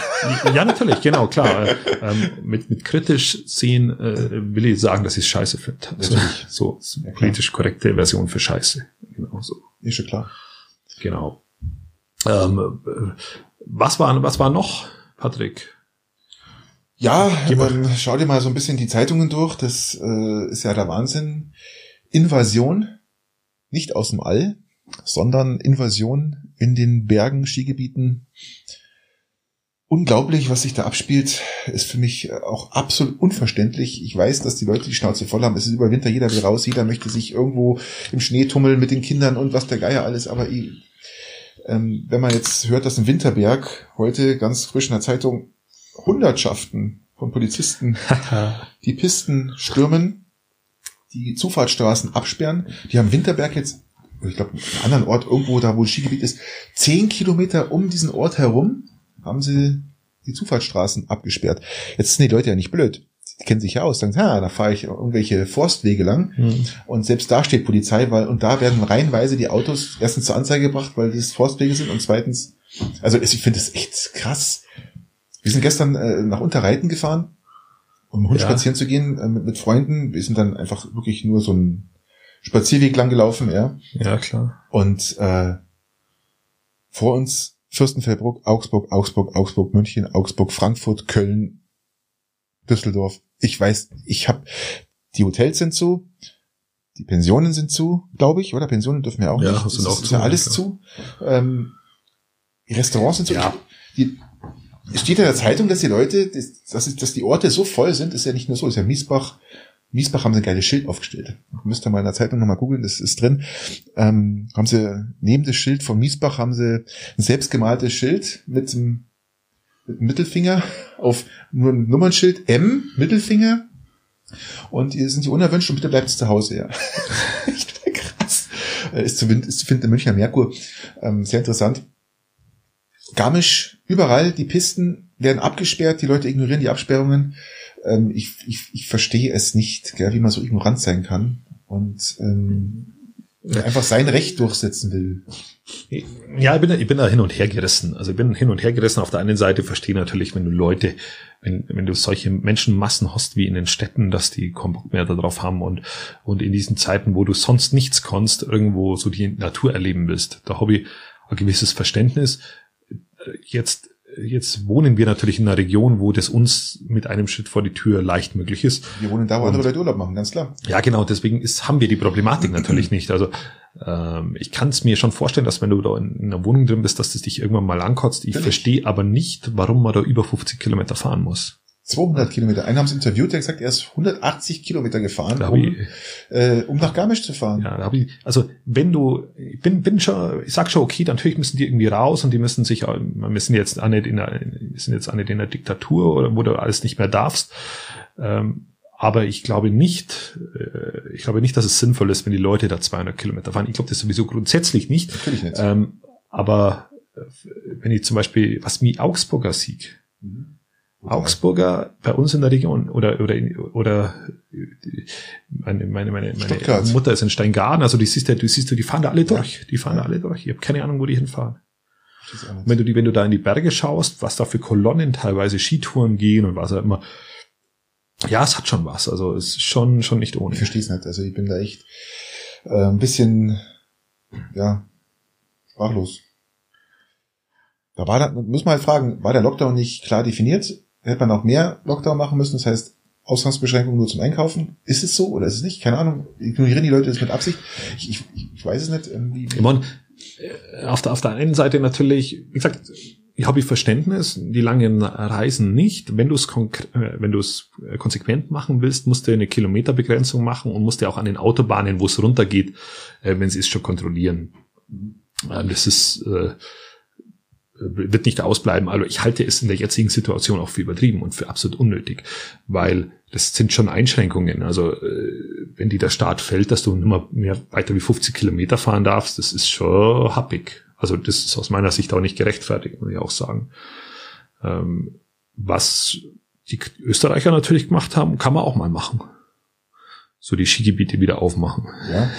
Ja, natürlich, genau, klar. [laughs] ähm, mit, mit kritisch sehen äh, will ich sagen, dass ich es scheiße finde. Also, so, so ja, politisch korrekte Version für scheiße. Genau so. Ist schon klar. Genau. Ähm, äh, was war, was war noch, Patrick? Ja, ähm, schau dir mal so ein bisschen die Zeitungen durch. Das äh, ist ja der Wahnsinn. Invasion, nicht aus dem All, sondern Invasion in den Bergen, Skigebieten. Unglaublich, was sich da abspielt, ist für mich auch absolut unverständlich. Ich weiß, dass die Leute die Schnauze voll haben. Es ist über Winter, jeder will raus, jeder möchte sich irgendwo im Schnee tummeln mit den Kindern und was der Geier alles. Aber ähm, wenn man jetzt hört, dass im Winterberg heute ganz frisch in der Zeitung Hundertschaften von Polizisten [laughs] die Pisten stürmen, die Zufahrtsstraßen absperren. Die haben Winterberg jetzt, ich glaube, einen anderen Ort irgendwo da, wo das Skigebiet ist, zehn Kilometer um diesen Ort herum haben sie die Zufahrtsstraßen abgesperrt. Jetzt sind die Leute ja nicht blöd. Die kennen sich ja aus, sagen, ha, da fahre ich irgendwelche Forstwege lang. Mhm. Und selbst da steht Polizei, weil, und da werden reihenweise die Autos erstens zur Anzeige gebracht, weil das Forstwege sind und zweitens, also ich finde das echt krass, wir sind gestern äh, nach Unterreiten gefahren, um Hund ja. spazieren zu gehen äh, mit, mit Freunden. Wir sind dann einfach wirklich nur so einen Spazierweg lang gelaufen, ja. Ja, klar. Und äh, vor uns Fürstenfeldbruck, Augsburg, Augsburg, Augsburg, München, Augsburg, Frankfurt, Köln, Düsseldorf. Ich weiß, ich habe die Hotels sind zu, die Pensionen sind zu, glaube ich, oder Pensionen dürfen wir auch ja, nicht. Sind ist, auch ist zu, ja alles ja. zu. Ähm, die Restaurants sind zu. Ja. Die, es steht in der Zeitung, dass die Leute, dass, dass, dass die Orte so voll sind, ist ja nicht nur so, ist ja Miesbach. Miesbach haben sie ein geiles Schild aufgestellt. Müsst ihr mal in der Zeitung nochmal googeln, das ist drin. Ähm, haben sie neben das Schild von Miesbach haben sie ein selbstgemaltes Schild mit einem, mit einem Mittelfinger auf nur ein Nummernschild M, Mittelfinger. Und hier sind die unerwünscht und bitte bleibt zu Hause, ja. [laughs] Krass. Äh, ist zu, ist zu finden in Münchner Merkur. Ähm, sehr interessant. Garmisch, überall, die Pisten werden abgesperrt, die Leute ignorieren die Absperrungen. Ähm, ich, ich, ich verstehe es nicht, gell, wie man so ignorant sein kann und ähm, einfach sein Recht durchsetzen will. Ja, ich bin, ich bin da hin und her gerissen. Also ich bin hin und her gerissen. Auf der einen Seite verstehe natürlich, wenn du Leute, wenn, wenn du solche Menschenmassen hast wie in den Städten, dass die keinen Bock mehr darauf haben und, und in diesen Zeiten, wo du sonst nichts kannst, irgendwo so die Natur erleben willst. Da habe ich ein gewisses Verständnis jetzt, jetzt wohnen wir natürlich in einer Region, wo das uns mit einem Schritt vor die Tür leicht möglich ist. Wir wohnen da, wo andere Leute Urlaub machen, ganz klar. Ja, genau, deswegen ist, haben wir die Problematik natürlich [clears throat] nicht. Also ähm, ich kann es mir schon vorstellen, dass wenn du da in, in einer Wohnung drin bist, dass das dich irgendwann mal ankotzt. Ich verstehe aber nicht, warum man da über 50 Kilometer fahren muss. 200 Kilometer. Einen haben sie interviewt, der hat gesagt, er ist 180 Kilometer gefahren, um, ich, äh, um nach Garmisch zu fahren. Ja, ich, also wenn du, ich bin, bin schon, ich sag schon, okay, natürlich müssen die irgendwie raus und die müssen sich, wir sind jetzt auch nicht in der, wir sind jetzt auch nicht in der Diktatur oder wo du alles nicht mehr darfst. Ähm, aber ich glaube nicht, äh, ich glaube nicht, dass es sinnvoll ist, wenn die Leute da 200 Kilometer fahren. Ich glaube das sowieso grundsätzlich nicht. Natürlich nicht. Ähm, aber äh, wenn ich zum Beispiel, was mir Augsburger Sieg, mhm Augsburger bei uns in der Region oder oder oder meine meine meine, meine Mutter ist in Steingarten, also die siehst du, du siehst du, die fahren da alle durch, die fahren ja. da alle durch. Ich habe keine Ahnung, wo die hinfahren. Wenn du die, wenn du da in die Berge schaust, was da für Kolonnen teilweise Skitouren gehen und was auch immer. Ja, es hat schon was. Also es ist schon schon nicht ohne. Ich verstehe es nicht. Also ich bin da echt äh, ein bisschen ja sprachlos. Da war da, muss man halt fragen, war der Lockdown nicht klar definiert? Hätte man auch mehr Lockdown machen müssen? Das heißt, Ausgangsbeschränkungen nur zum Einkaufen? Ist es so oder ist es nicht? Keine Ahnung. Ignorieren die Leute das mit Absicht? Ich, ich, ich weiß es nicht. Irgendwie. Ich meine, äh, auf der, auf der einen Seite natürlich, wie gesagt, ich habe Verständnis, die langen Reisen nicht. Wenn du es äh, wenn du es äh, konsequent machen willst, musst du eine Kilometerbegrenzung machen und musst du auch an den Autobahnen, wo es runtergeht, wenn es schon kontrollieren. Das ist äh, wird nicht ausbleiben. Also ich halte es in der jetzigen Situation auch für übertrieben und für absolut unnötig, weil das sind schon Einschränkungen. Also äh, wenn die der Staat fällt, dass du immer mehr weiter wie 50 Kilometer fahren darfst, das ist schon happig. Also das ist aus meiner Sicht auch nicht gerechtfertigt, muss ich auch sagen. Ähm, was die Österreicher natürlich gemacht haben, kann man auch mal machen. So die Skigebiete wieder aufmachen. Ja.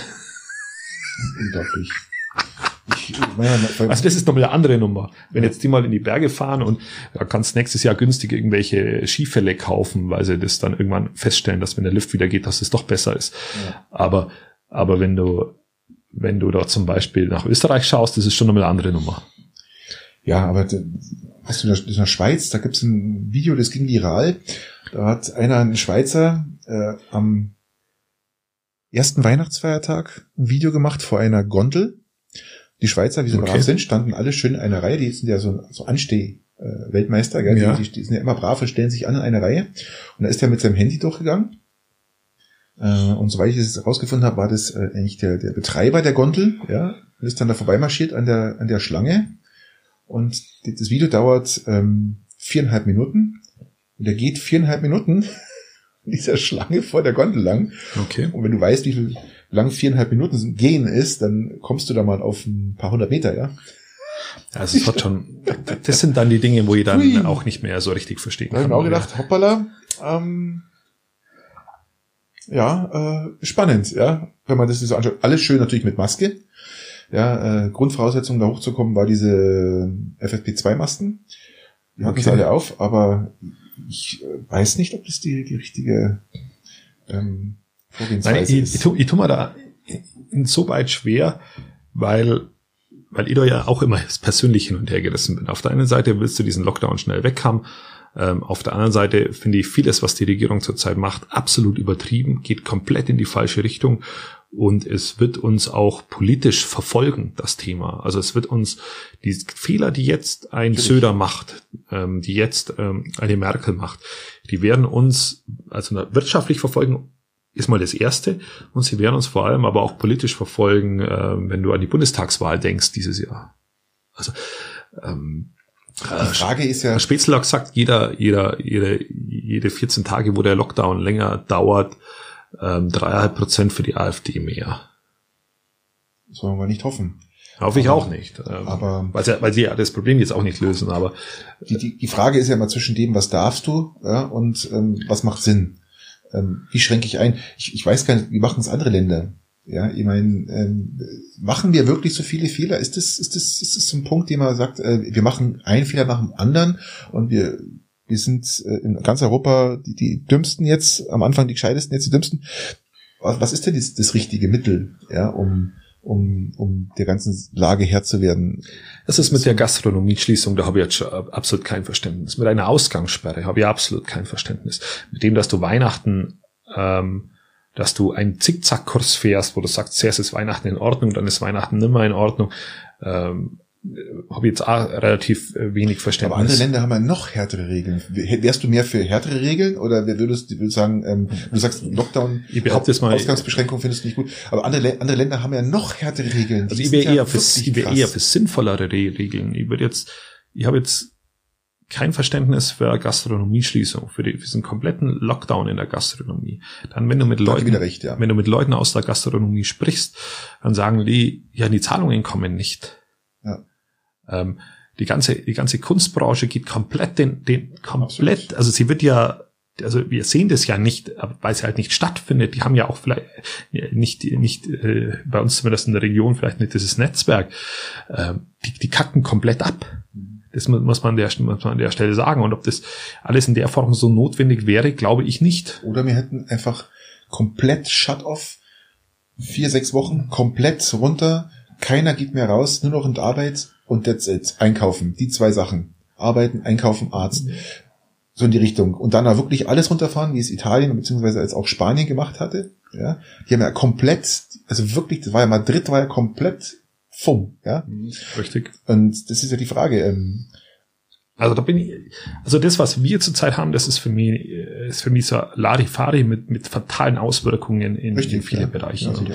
[laughs] Unglaublich. Also das ist nochmal eine andere Nummer. Wenn jetzt die mal in die Berge fahren und da kannst nächstes Jahr günstig irgendwelche Skifälle kaufen, weil sie das dann irgendwann feststellen, dass wenn der Lift wieder geht, dass es doch besser ist. Ja. Aber, aber wenn du, wenn du da zum Beispiel nach Österreich schaust, das ist schon nochmal eine andere Nummer. Ja, aber weißt du, in der Schweiz, da gibt's ein Video, das ging viral. Da hat einer, ein Schweizer, äh, am ersten Weihnachtsfeiertag ein Video gemacht vor einer Gondel die Schweizer, wie sie okay. brav sind, standen alle schön in einer Reihe. Die sind ja so, so Ansteh-Weltmeister, äh, gell? Ja. Die, die, sind ja immer brav und stellen sich an in eine Reihe. Und da ist er mit seinem Handy durchgegangen. Äh, und soweit ich es herausgefunden habe, war das äh, eigentlich der, der Betreiber der Gondel, ja, und ist dann da vorbeimarschiert an der, an der Schlange. Und das Video dauert ähm, viereinhalb Minuten. Und er geht viereinhalb Minuten in [laughs] dieser Schlange vor der Gondel lang. Okay. Und wenn du weißt, wie viel lang viereinhalb Minuten gehen ist, dann kommst du da mal auf ein paar hundert Meter, ja. Also es hat schon, das sind dann die Dinge, wo ich dann Hui. auch nicht mehr so richtig verstehen kann. Da habe ich auch gedacht, hoppala, ähm, ja, äh, spannend, ja, wenn man das so anschaut. Alles schön natürlich mit Maske. Ja, äh, Grundvoraussetzung da hochzukommen war diese FFP2-Masken. Die hatten okay. alle auf, aber ich äh, weiß nicht, ob das die, die richtige ähm, Nein, ich, ich, tu, ich tu mir da insoweit schwer, weil weil ich da ja auch immer [laughs] persönlich hin und her gerissen bin. Auf der einen Seite willst du diesen Lockdown schnell weg haben. Ähm, auf der anderen Seite finde ich vieles, was die Regierung zurzeit macht, absolut übertrieben, geht komplett in die falsche Richtung und es wird uns auch politisch verfolgen, das Thema. Also es wird uns die Fehler, die jetzt ein Natürlich. Söder macht, ähm, die jetzt ähm, eine Merkel macht, die werden uns also wirtschaftlich verfolgen ist mal das Erste. Und sie werden uns vor allem aber auch politisch verfolgen, äh, wenn du an die Bundestagswahl denkst dieses Jahr. Also ähm, die Frage ist ja. Spätzle hat gesagt, jeder, jeder, jede, jede 14 Tage, wo der Lockdown länger dauert, ähm, dreieinhalb Prozent für die AfD mehr. Das wollen wir nicht hoffen. Hoffe ich auch nicht. Ähm, aber weil sie, weil sie ja das Problem jetzt auch nicht lösen. Aber die, die, die Frage ist ja immer zwischen dem, was darfst du ja, und ähm, was macht Sinn ähm, wie schränke ich ein? Ich, ich weiß gar nicht, wie machen es andere Länder? Ja, ich meine, ähm, machen wir wirklich so viele Fehler? Ist das, ist das, ist das ein Punkt, den man sagt, äh, wir machen einen Fehler nach dem anderen und wir, wir sind äh, in ganz Europa die, die dümmsten jetzt, am Anfang die gescheitesten, jetzt die dümmsten. Was, was ist denn das, das richtige Mittel, ja, um, um, um der ganzen Lage Herr zu werden. Das ist mit der Gastronomieschließung, da habe ich jetzt absolut kein Verständnis. Mit einer Ausgangssperre habe ich absolut kein Verständnis. Mit dem, dass du Weihnachten, ähm, dass du einen Zickzackkurs fährst, wo du sagst, zuerst ist Weihnachten in Ordnung, dann ist Weihnachten nimmer in Ordnung. Ähm, habe jetzt auch relativ äh, wenig Verständnis. Aber andere Länder haben ja noch härtere Regeln. Wärst du mehr für härtere Regeln oder würdest du sagen, ähm, du sagst Lockdown, ich behaupte jetzt mal, Ausgangsbeschränkung findest du nicht gut, aber andere, andere Länder haben ja noch härtere Regeln. Also ich wäre eher, ja für, ich wär eher für sinnvollere Regeln. Ich würde jetzt, ich habe jetzt kein Verständnis für Gastronomieschließung, für, die, für diesen kompletten Lockdown in der Gastronomie. Dann, wenn du mit Leuten, recht, ja. wenn du mit Leuten aus der Gastronomie sprichst, dann sagen die, ja, die Zahlungen kommen nicht. Ähm, die ganze, die ganze Kunstbranche geht komplett den, den, komplett, Absolut. also sie wird ja also wir sehen das ja nicht, weil es halt nicht stattfindet. Die haben ja auch vielleicht nicht, nicht äh, bei uns zumindest in der Region vielleicht nicht dieses Netzwerk. Äh, die, die kacken komplett ab. Das muss man, der, muss man an der Stelle sagen. Und ob das alles in der Form so notwendig wäre, glaube ich nicht. Oder wir hätten einfach komplett Shut-off, vier, sechs Wochen, komplett runter, keiner geht mehr raus, nur noch in die Arbeit und that's it. Einkaufen, die zwei Sachen. Arbeiten, einkaufen, Arzt. Mhm. So in die Richtung. Und dann da wirklich alles runterfahren, wie es Italien bzw. als auch Spanien gemacht hatte. Ja, die haben ja komplett, also wirklich, das war ja Madrid, war ja komplett fumm, ja. Mhm, richtig. Und das ist ja die Frage. Ähm, also da bin ich, also das, was wir zurzeit haben, das ist für mich, ist für mich so Larifari mit, mit fatalen Auswirkungen in, Richtig, in viele ja. Bereiche. Ja, und,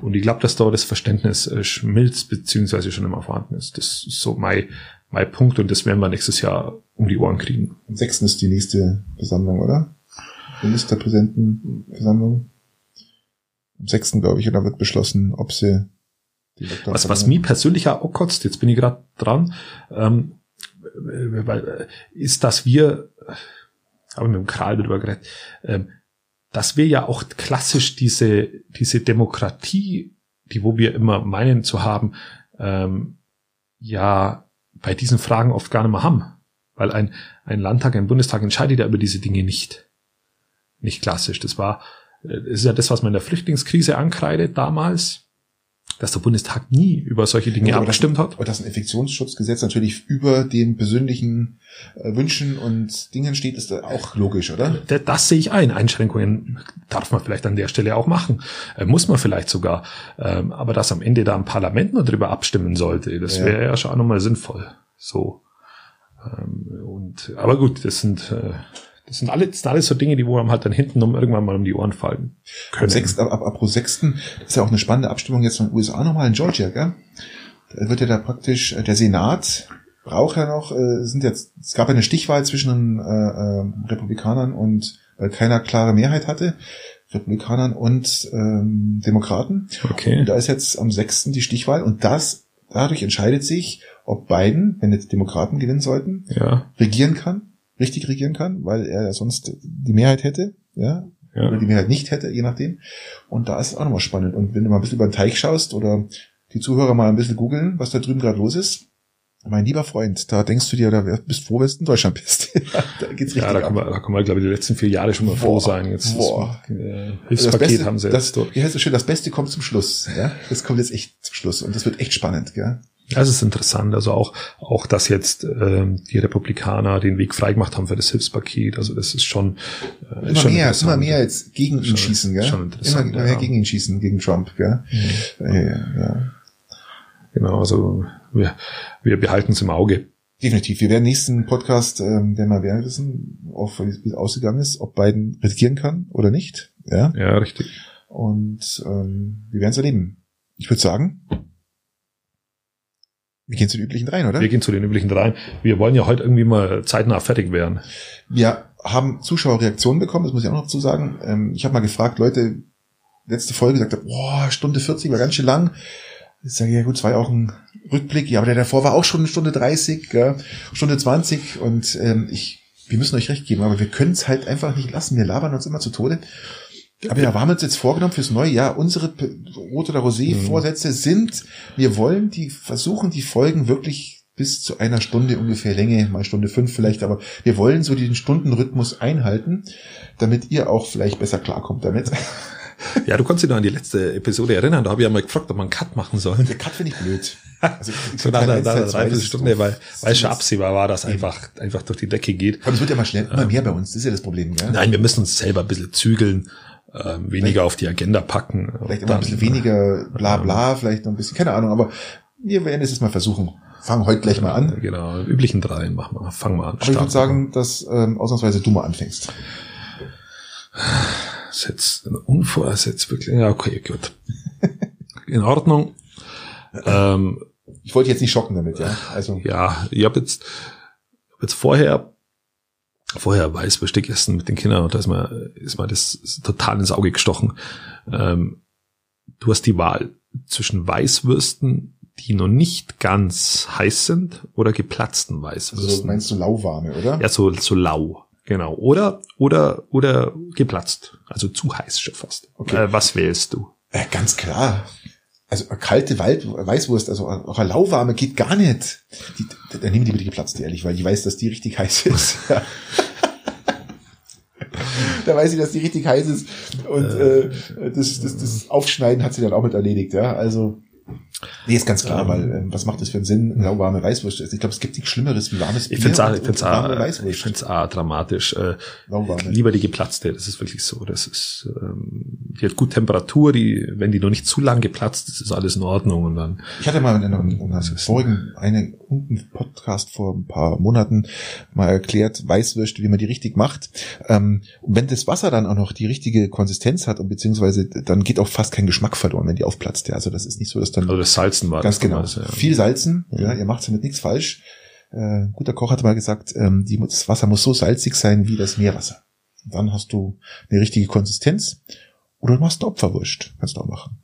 und, ich glaube, dass da das Verständnis äh, schmilzt, beziehungsweise schon immer vorhanden ist. Das ist so mein, mein Punkt und das werden wir nächstes Jahr um die Ohren kriegen. Am 6. ist die nächste Versammlung, oder? Ministerpräsidentenversammlung. Am 6. glaube ich, oder wird beschlossen, ob sie was, was mir persönlich auch kotzt, jetzt bin ich gerade dran, ähm, ist, dass wir, habe mit dem Kral darüber geredet, ähm, dass wir ja auch klassisch diese, diese Demokratie, die wo wir immer meinen zu haben, ähm, ja bei diesen Fragen oft gar nicht mehr haben. Weil ein, ein Landtag, ein Bundestag entscheidet ja über diese Dinge nicht. Nicht klassisch. Das war, das äh, ist ja das, was man in der Flüchtlingskrise ankreidet damals dass der Bundestag nie über solche Dinge ja, abgestimmt hat. Aber dass ein Infektionsschutzgesetz natürlich über den persönlichen äh, Wünschen und Dingen steht, ist auch logisch, oder? Das, das sehe ich ein. Einschränkungen darf man vielleicht an der Stelle auch machen. Äh, muss man vielleicht sogar. Ähm, aber dass am Ende da ein Parlament nur drüber abstimmen sollte, das wäre ja schon auch nochmal sinnvoll. So. Ähm, und, aber gut, das sind, äh, das sind alles, das sind alles so Dinge, die wo einem halt dann hinten um irgendwann mal um die Ohren fallen können. Am 6, ab, ab, ab 6. ist ja auch eine spannende Abstimmung jetzt von den USA nochmal in Georgia, gell? Da wird ja da praktisch, äh, der Senat braucht ja noch, äh, sind jetzt, es gab ja eine Stichwahl zwischen den äh, äh, Republikanern und, weil keiner klare Mehrheit hatte, Republikanern und ähm, Demokraten. Okay. Und da ist jetzt am 6. die Stichwahl und das, dadurch entscheidet sich, ob Biden, wenn jetzt Demokraten gewinnen sollten, ja. regieren kann richtig regieren kann, weil er sonst die Mehrheit hätte, ja, ja. oder die Mehrheit nicht hätte, je nachdem. Und da ist es auch nochmal spannend. Und wenn du mal ein bisschen über den Teich schaust oder die Zuhörer mal ein bisschen googeln, was da drüben gerade los ist, mein lieber Freund, da denkst du dir, da bist froh, wenn du in Deutschland bist. [laughs] da geht's richtig ja, da kann, man, da kann man, glaube ich, die letzten vier Jahre schon mal boah, froh sein. Jetzt boah. Das, äh, Hilfspaket Beste, haben sie jetzt das, dort. Heißt es schön, das Beste kommt zum Schluss. Ja? Das kommt jetzt echt zum Schluss und das wird echt spannend. Gell? Das ist interessant. Also auch, auch, dass jetzt ähm, die Republikaner den Weg freigemacht haben für das Hilfspaket. Also das ist schon äh, immer schon mehr, immer mehr jetzt gegen ihn schon, schießen, gell? Schon interessant, immer, immer mehr ja. gegen ihn schießen, gegen Trump, gell? Mhm. Ja, ja. Genau, also wir, wir behalten es im Auge. Definitiv. Wir werden nächsten Podcast, ähm, werden wir werden wissen, auch wie es ausgegangen ist, ob Biden regieren kann oder nicht. Ja, ja richtig. Und ähm, wir werden es erleben. Ich würde sagen, wir gehen zu den üblichen dreien, oder? Wir gehen zu den üblichen dreien. Wir wollen ja heute irgendwie mal zeitnah fertig werden. Wir haben Zuschauerreaktionen bekommen, das muss ich auch noch dazu sagen. Ähm, ich habe mal gefragt, Leute, letzte Folge gesagt, boah, Stunde 40 war ganz schön lang. Ich sage, ja gut, es war ja auch ein Rückblick. Ja, aber der davor war auch schon eine Stunde 30, ja, Stunde 20. Und ähm, ich, wir müssen euch recht geben, aber wir können es halt einfach nicht lassen. Wir labern uns immer zu Tode. Aber ja, wir haben uns jetzt vorgenommen fürs neue Jahr, unsere Rot- oder Rosé-Vorsätze mhm. sind, wir wollen die, versuchen die Folgen wirklich bis zu einer Stunde ungefähr Länge, mal Stunde fünf vielleicht, aber wir wollen so den Stundenrhythmus einhalten, damit ihr auch vielleicht besser klarkommt damit. [laughs] Ja, du konntest dich noch an die letzte Episode erinnern, da habe ich ja mal gefragt, ob man einen Cut machen soll. Der Cut finde ich blöd. Also, [laughs] so nach einer Dreiviertelstunde, weil, weil schon absehbar war, dass einfach, einfach durch die Decke geht. Aber es wird ja mal schnell, immer mehr bei uns, das ist ja das Problem, gell? Nein, wir müssen uns selber ein bisschen zügeln ähm, weniger auf die Agenda packen. Vielleicht immer ein bisschen weniger bla bla, vielleicht noch ein bisschen, keine Ahnung, aber wir werden es jetzt mal versuchen. Fangen heute gleich mal an. Genau, üblichen dreien machen wir. Fangen wir an. Aber ich würde sagen, dass ähm, ausnahmsweise du mal anfängst. Das ist jetzt ein Unvorsetz wirklich. Ja, okay, gut. In Ordnung. ähm, ich wollte jetzt nicht schocken damit, ja. Also ja, ich habe jetzt, hab jetzt vorher vorher Weißbesteck essen mit den Kindern und da ist mir, ist mir das total ins Auge gestochen. Ähm, du hast die Wahl zwischen Weißwürsten, die noch nicht ganz heiß sind oder geplatzten Also Weißwürsten. meinst du lauwarme, oder? ja, so, so lau. Genau. Oder, oder, oder geplatzt. Also zu heiß schon fast. Okay. Äh, was wählst du? Äh, ganz klar. Also kalte Wald Weißwurst, also auch eine lauwarme geht gar nicht. Die, dann nehmen die bitte geplatzte, ehrlich, weil ich weiß, dass die richtig heiß ist. [laughs] da weiß ich, dass die richtig heiß ist. Und äh, das, das, das Aufschneiden hat sie dann auch mit erledigt, ja. Also, nee, ist ganz klar, weil ähm, was macht das für einen Sinn, eine lauwarme Weißwurst essen? Ich glaube, es gibt nichts Schlimmeres wie warmes Bier Ich finde es auch, ich find's warme auch, ich find's auch dramatisch. Äh, Lauwarme. lieber die geplatzte, das ist wirklich so. Das ist, ähm, die hat gut Temperatur, die, wenn die noch nicht zu lang geplatzt ist, ist alles in Ordnung und dann, Ich hatte mal in einem, in einem vorigen, einen, einen Podcast vor ein paar Monaten mal erklärt, Weißwürste, wie man die richtig macht. Ähm, und wenn das Wasser dann auch noch die richtige Konsistenz hat und beziehungsweise dann geht auch fast kein Geschmack verloren, wenn die aufplatzt. Ja, also das ist nicht so, dass dann also das Salzen war ganz das genau damals, ja. viel salzen. Ja, ihr macht damit nichts falsch. Äh, guter Koch hat mal gesagt, ähm, die, das Wasser muss so salzig sein wie das Meerwasser. Und dann hast du eine richtige Konsistenz. Oder du machst eine Opferwurst, kannst du auch machen.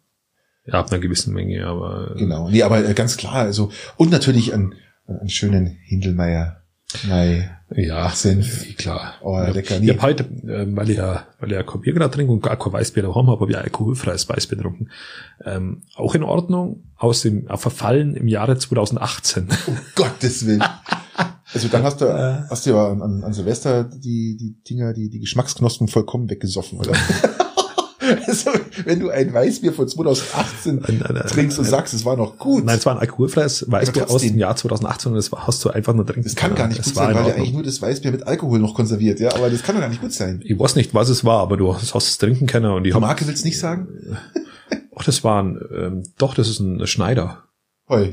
Ja, ab einer gewissen Menge, aber äh, Genau. Nee, aber äh, ganz klar, also, und natürlich einen, einen schönen Hindelmeier. Nein. ja, Senf. klar. Oh, ja. lecker. Ich Nee. habe heute, äh, weil ich ja, weil ich ja kein Bier gerade trinke und gar kein Weißbier daheim habe, habe ich alkoholfreies Weißbier getrunken. Ähm, auch in Ordnung, aus dem äh, Verfallen im Jahre 2018. Um Gottes Willen. Also dann hast du, Äh. hast du ja an, an, an Silvester die, die Dinger, die, die Geschmacksknospen vollkommen weggesoffen, oder? Also, wenn du ein Weißbier von 2018 Ein- ein- ein- trinkst und sagst, es war noch gut. Nein, es war ein alkoholfreies Weißbier aus dem Jahr 2018 und das hast du einfach nur trinken das kann gar nicht gut sein, in weil Ordnung. eigentlich nur das Weißbier mit Alkohol noch konserviert, ja, aber das kann doch gar nicht gut sein. Ich weiß nicht, was es war, aber du hast es trinken können und ich Die Marke willst du nicht sagen? ach, das war ein, ähm, doch, das ist ein Schneider. Heu.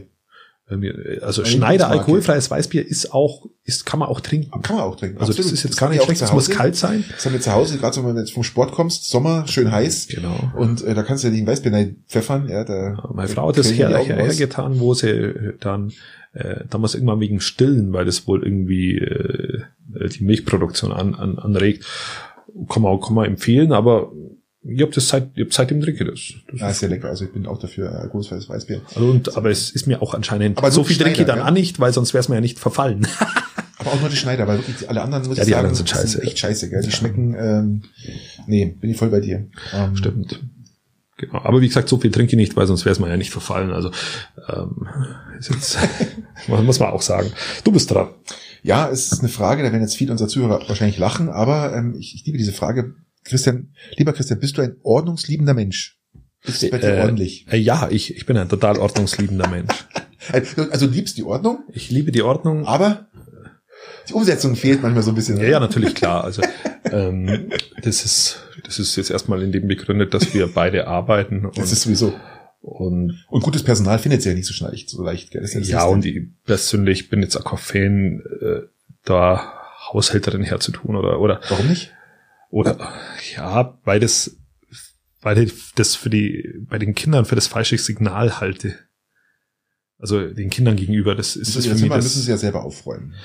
Ähm, Also Eine Schneider alkoholfreies Weißbier ist auch, ist, kann man auch trinken. Kann man auch trinken. Also das Absolut. ist jetzt gar haben nicht auch schlecht, es muss kalt sein. Das haben wir zu Hause, gerade so, wenn du jetzt vom Sport kommst, Sommer, schön heiß. Genau. Und äh, da kannst du ja nicht ein Weißbier rein pfeffern. Ja, da, Meine Frau hat das her, hergetan, wo sie äh, dann äh, damals irgendwann wegen Stillen, weil das wohl irgendwie äh, die Milchproduktion an, an, anregt. Kann man, kann man empfehlen, aber ich habe das seit, ich hab seitdem trinke das. das Ja, ist sehr lecker. Also ich bin auch dafür äh, alkoholfreies Weißbier. Also und, aber es ist mir auch anscheinend, Aber so viel trinke ich dann gell? auch nicht, weil sonst wäre es mir ja nicht verfallen. [laughs] Aber auch nur die Schneider, weil wirklich alle anderen, muss Ja, ich die sagen, anderen sind scheiße. echt scheiße. Gell? Die Ja. schmecken, ähm, nee, bin ich voll bei dir. Ähm, Stimmt. Genau. Aber wie gesagt, so viel trinke ich nicht, weil sonst wäre es mir ja nicht verfallen. Also ähm, ist jetzt, [laughs] muss man auch sagen. Du bist dran. Ja, es ist eine Frage, da werden jetzt viele unserer Zuhörer wahrscheinlich lachen, aber ähm, ich, ich liebe diese Frage. Christian, lieber Christian, bist du ein ordnungsliebender Mensch? Ist es bei dir Äh, ordentlich? Äh, ja, ich, ich bin ein total ordnungsliebender Mensch. [laughs] Also, du liebst die Ordnung, Ich liebe die Ordnung. aber die Umsetzung fehlt manchmal so ein bisschen. Ja, ja, natürlich klar. Also [laughs] ähm, das ist das ist jetzt erstmal in dem begründet, dass wir beide arbeiten und, Das ist sowieso. und Und gutes Personal findet sie ja nicht so leicht, so leicht gell? Ja Nächste. und ich persönlich bin jetzt auch kein Fan, äh, da Haushälterin herzutun oder oder Warum nicht? Oder ja, weil das weil ich das für die bei den Kindern für das falsche Signal halte. Also den Kindern gegenüber, das ist das sie, für das mich Zimmer müssen das, sie ja selber aufräumen.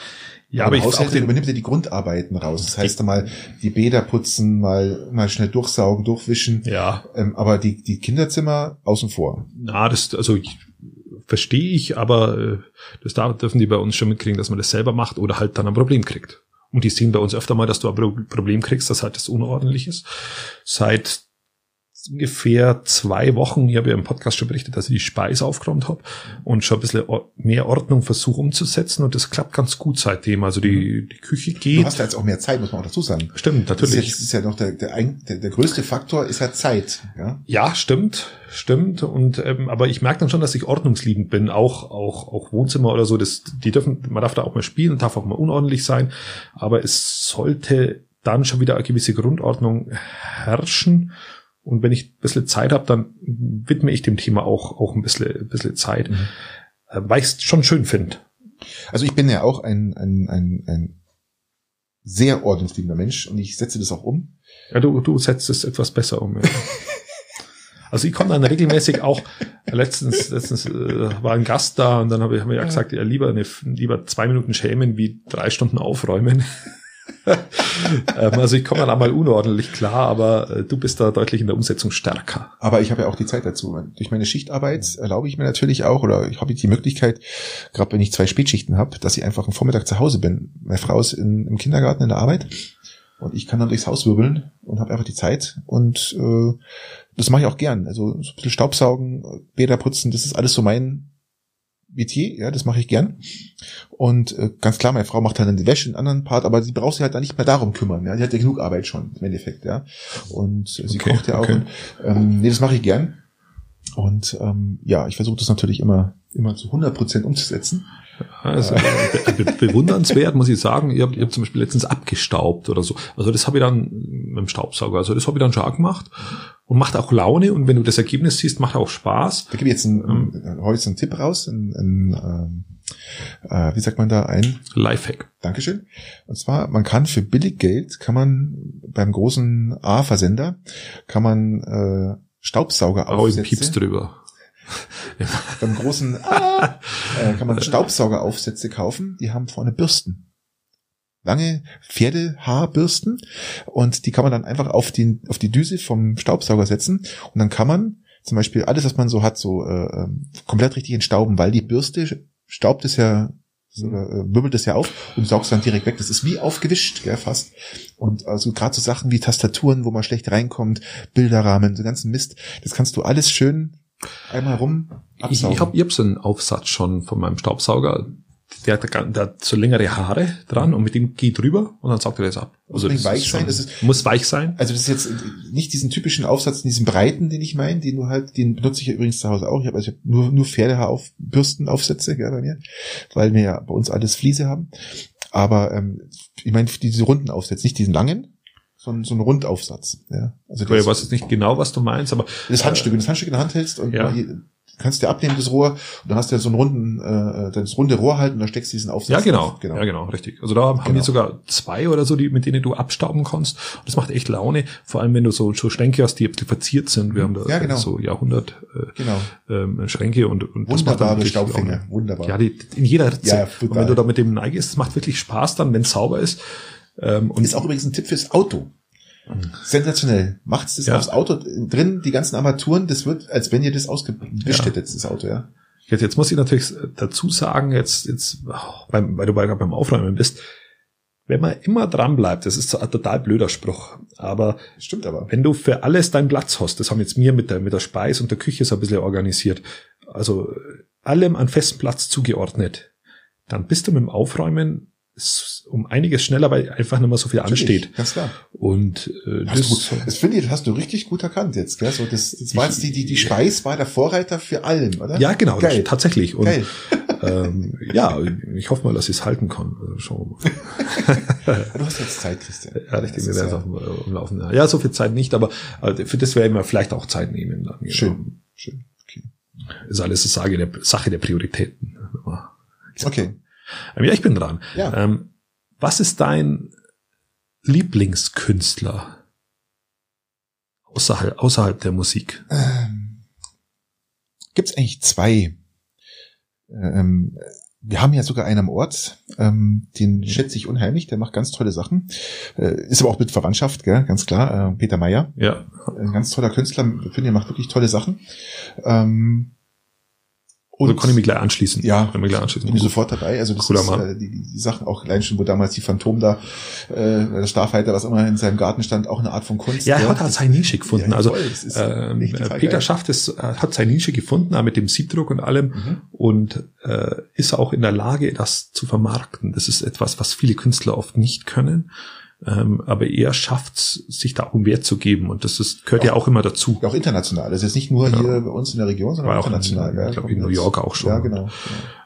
ja, aber ich auch Haushälterin den, übernimmt ja die Grundarbeiten raus. Das heißt mal die Bäder putzen, mal mal schnell durchsaugen, durchwischen. ja, Ähm, aber die die Kinderzimmer außen vor. Na, das, also ich, verstehe ich, aber äh, das da dürfen die bei uns schon mitkriegen, dass man das selber macht oder halt dann ein Problem kriegt. Und die sehen bei uns öfter mal, dass du ein Pro- Problem kriegst, dass halt das unordentlich ist. Seit ungefähr zwei Wochen, ich habe ja im Podcast schon berichtet, dass ich die Speise aufgeräumt habe und schon ein bisschen mehr Ordnung versuche umzusetzen und das klappt ganz gut seitdem. Also die, die Küche Du geht. hast ja jetzt auch mehr Zeit, muss man auch dazu sagen. Stimmt, Das ist, natürlich. das ist ja noch der, der, der, der größte Faktor ist ja Zeit. Ja? Ja, stimmt, stimmt. Und ähm, aber ich merke dann schon, dass ich ordnungsliebend bin. Auch auch auch Wohnzimmer oder so. Das die dürfen, man darf da auch mal spielen, darf auch mal unordentlich sein. Aber es sollte dann schon wieder eine gewisse Grundordnung herrschen. Und wenn ich ein bisschen Zeit habe, dann widme ich dem Thema auch auch ein bisschen, ein bisschen Zeit, Mhm. äh, weil ich es schon schön finde. Also ich bin ja auch ein, ein, ein, ein sehr ordnungsliebender Mensch und ich setze das auch um. Ja, du, du setzt es etwas besser um. Ja. [laughs] Also ich komme dann regelmäßig auch, letztens, letztens äh, war ein Gast da und dann habe ich, hab ich ja gesagt, ja, lieber, eine, lieber zwei Minuten schämen wie drei Stunden aufräumen. [laughs] ähm, also ich komme dann einmal unordentlich klar, aber äh, du bist da deutlich in der Umsetzung stärker. Aber ich habe ja auch die Zeit dazu. Durch meine Schichtarbeit erlaube ich mir natürlich auch, oder ich habe die Möglichkeit, gerade wenn ich zwei Spätschichten habe, dass ich einfach am Vormittag zu Hause bin. Meine Frau ist in, im Kindergarten in der Arbeit und ich kann dann durchs Haus wirbeln und habe einfach die Zeit und äh, das mache ich auch gern. Also so ein bisschen Staubsaugen, Bäder putzen, das ist alles so mein Metier, ja, das mache ich gern. Und äh, ganz klar, meine Frau macht halt dann die Wäsche, einen anderen Part, aber sie braucht sich halt dann nicht mehr darum kümmern. Ja, die hat ja genug Arbeit schon im Endeffekt, ja. Und äh, sie Okay, kocht ja auch. okay. Und, ähm, nee, das mache ich gern. Und ähm, ja, ich versuche das natürlich immer immer zu 100 Prozent umzusetzen. Also be be bewundernswert, muss ich sagen. Ihr habt, ihr habt zum Beispiel letztens abgestaubt oder so. Also das habe ich dann mit dem Staubsauger, also das habe ich dann schon gemacht und macht auch Laune und wenn du das Ergebnis siehst, macht auch Spaß. Da gebe ich jetzt einen, einen, heute einen Tipp raus, einen, einen, ähm, äh, wie sagt man da, ein Lifehack. Dankeschön. Und zwar, man kann für billig Geld, kann man beim großen A-Versender, kann man äh, Staubsauger Auch ein Pieps aufsetzen. drüber. Beim großen A [laughs] äh, kann man Staubsaugeraufsätze kaufen, die haben vorne Bürsten. Lange Pferdehaarbürsten und die kann man dann einfach auf, den, auf die Düse vom Staubsauger setzen und dann kann man zum Beispiel alles, was man so hat, so äh, ähm, komplett richtig entstauben, weil die Bürste staubt es ja äh, wirbelt es ja auf und saugt dann direkt weg. Das ist wie aufgewischt, gell, fast. Und also gerade so Sachen wie Tastaturen, wo man schlecht reinkommt, Bilderrahmen, so ganzen Mist, das kannst du alles schön einmal rum Ich, absaugen. ich habe ich hab so einen Aufsatz schon von meinem Staubsauger. Der hat, ga- der hat so längere Haare dran und mit dem geht drüber und dann saugt er das ab. Also Muss das weich sein, schon- das ist- muss weich sein. Also das ist jetzt nicht diesen typischen Aufsatz, diesen breiten, den ich meine, den du halt, den benutze ich ja übrigens zu Hause auch. Ich habe also ich hab nur nur Pferdehaaraufbürstenaufsätze, gell, bei mir, weil wir ja bei uns alles Fliese haben. Aber ähm, ich meine diese runden Aufsätze, nicht diesen langen, sondern so einen Rundaufsatz. Ja, also Ich weiß jetzt nicht genau, was du meinst, aber das Handstück, wenn du das Handstück in der Hand hältst und Ja. hier, kannst dir abnehmen das Rohr und dann hast du ja so einen runden, äh, das runde Rohr halt und dann steckst du diesen Aufsatz. Ja, genau. drauf. genau. Ja, genau, richtig. Also da haben Genau. wir sogar zwei oder so, die, mit denen du abstauben kannst. Und das macht echt Laune. Vor allem, wenn du so, so Schränke hast, die ein bisschen verziert sind. Wir haben da Ja, genau. so Jahrhundert äh, Genau. ähm, Schränke und, und das macht dann Wunderbare Staubfänger. Wunderbar. Ja, die, in jeder Ritze. Ja, und wenn du da mit dem neigest, das macht wirklich Spaß dann, wenn es sauber ist. Ähm, und Ist auch übrigens ein Tipp fürs Auto. Sensationell. Macht's das Ja. aufs Auto drin, die ganzen Armaturen, das wird, als wenn ihr das ausgewischt Ja. das Auto, ja. jetzt, jetzt muss ich natürlich dazu sagen, jetzt, jetzt, beim, weil du bei, beim Aufräumen bist, wenn man immer dran bleibt, das ist ein total blöder Spruch, aber Stimmt aber. wenn du für alles deinen Platz hast, das haben jetzt mir mit der, mit der Speis und der Küche so ein bisschen organisiert, also allem einen festen Platz zugeordnet, dann bist du mit dem Aufräumen s- um einiges schneller, weil einfach nicht mehr so viel ansteht. Ganz klar. Und äh, Hast du, das, das finde ich, das hast du richtig gut erkannt jetzt, gell? So, das, das war jetzt die, die, die Speis war der Vorreiter für allen, oder? ja, genau, Geil. das, tatsächlich. Und Geil. ähm, ja, ich hoffe mal, dass ich es halten kann. Also schon. [laughs] Du hast jetzt Zeit, Christian. Ja, richtig, Das wir ist werden es ja auf dem, auf dem Laufen. Ja, so viel Zeit nicht, aber äh, für das werden wir vielleicht auch Zeit nehmen. Dann, genau. Schön. Schön. Okay. Ist alles eine Sache der, Sache der Prioritäten. Okay. Ähm, Ja, ich bin dran. Ja. Ähm, was ist dein Lieblingskünstler außerhalb, außerhalb der Musik? Ähm, Gibt es eigentlich zwei? Ähm, wir haben ja sogar einen am Ort, ähm, den schätze ich unheimlich, der macht ganz tolle Sachen. Äh, ist aber auch mit Verwandtschaft, gell? ganz klar. Äh, Peter Meyer, Ja, ein ganz toller Künstler, ich finde, er macht wirklich tolle Sachen. Ähm, und also kann ich mich gleich anschließen. Ja, kann ich mich gleich anschließen. bin ich sofort dabei. Also das Cooler ist Mann. äh, die, die, Sachen auch allein schon, wo damals die Phantom da, äh, der Starfighter, was immer in seinem Garten stand, auch eine Art von Kunst. Ja, er hat halt seine Nische gefunden. Ja, also voll, ähm, echt total Peter geil. schafft es, äh, hat seine Nische gefunden, mit dem Siebdruck und allem Mhm. und äh, ist auch in der Lage, das zu vermarkten. Das ist etwas, was viele Künstler oft nicht können. Ähm, aber er schafft es, sich da auch um Wert zu geben und das ist, gehört ja auch immer dazu. Auch international. Das ist jetzt nicht nur Ja. hier bei uns in der Region, sondern War auch auch in- international. gell? ich glaub, in New York auch schon. Ja, genau.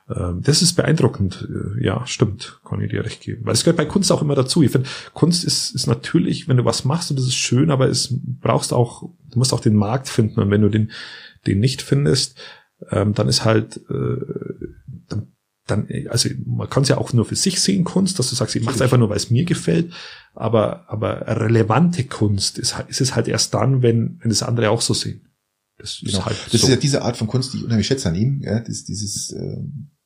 Ähm, Das ist beeindruckend. Äh, Ja, stimmt. Kann ich dir recht geben. Weil es gehört bei Kunst auch immer dazu. Ich finde, Kunst ist, ist natürlich, wenn du was machst und das ist schön, aber es brauchst auch, du musst auch den Markt finden. Und wenn du den, den nicht findest, ähm, dann ist halt, äh, dann, dann, also man kann es ja auch nur für sich sehen, Kunst, dass du sagst, ich mache es einfach nur, weil es mir gefällt. Aber, aber relevante Kunst ist, ist es halt erst dann, wenn, wenn das andere auch so sehen. Das ist Genau. halt Das so. ist ja diese Art von Kunst, die ich unheimlich schätze an ihm. Ja? Das, dieses äh,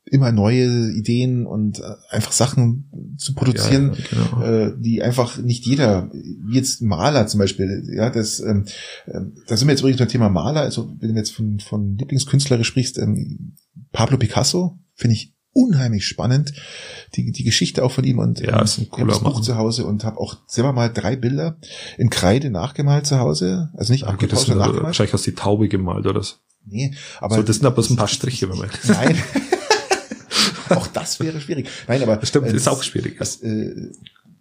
immer neue Ideen und äh, einfach Sachen zu produzieren, Ja, ja, genau. äh, die einfach nicht jeder, wie jetzt Maler zum Beispiel, ja, das, ähm, ähm, da sind wir jetzt übrigens beim Thema Maler, also wenn du jetzt von, von Lieblingskünstler sprichst, ähm, Pablo Picasso, finde ich unheimlich spannend, die, die Geschichte auch von ihm und Ja, ist ein ich cooler das Buch zu Hause und habe auch selber mal drei Bilder in Kreide nachgemalt zu Hause, also nicht Ja, das abgetauscht, sondern also nachgemalt. wahrscheinlich aus die Taube gemalt oder so. Nee, aber so, das sind aber so ein paar Striche, wenn man. [laughs] Nein. [laughs] auch das wäre schwierig. Nein, aber Das stimmt, äh, ist auch schwierig. Das, äh,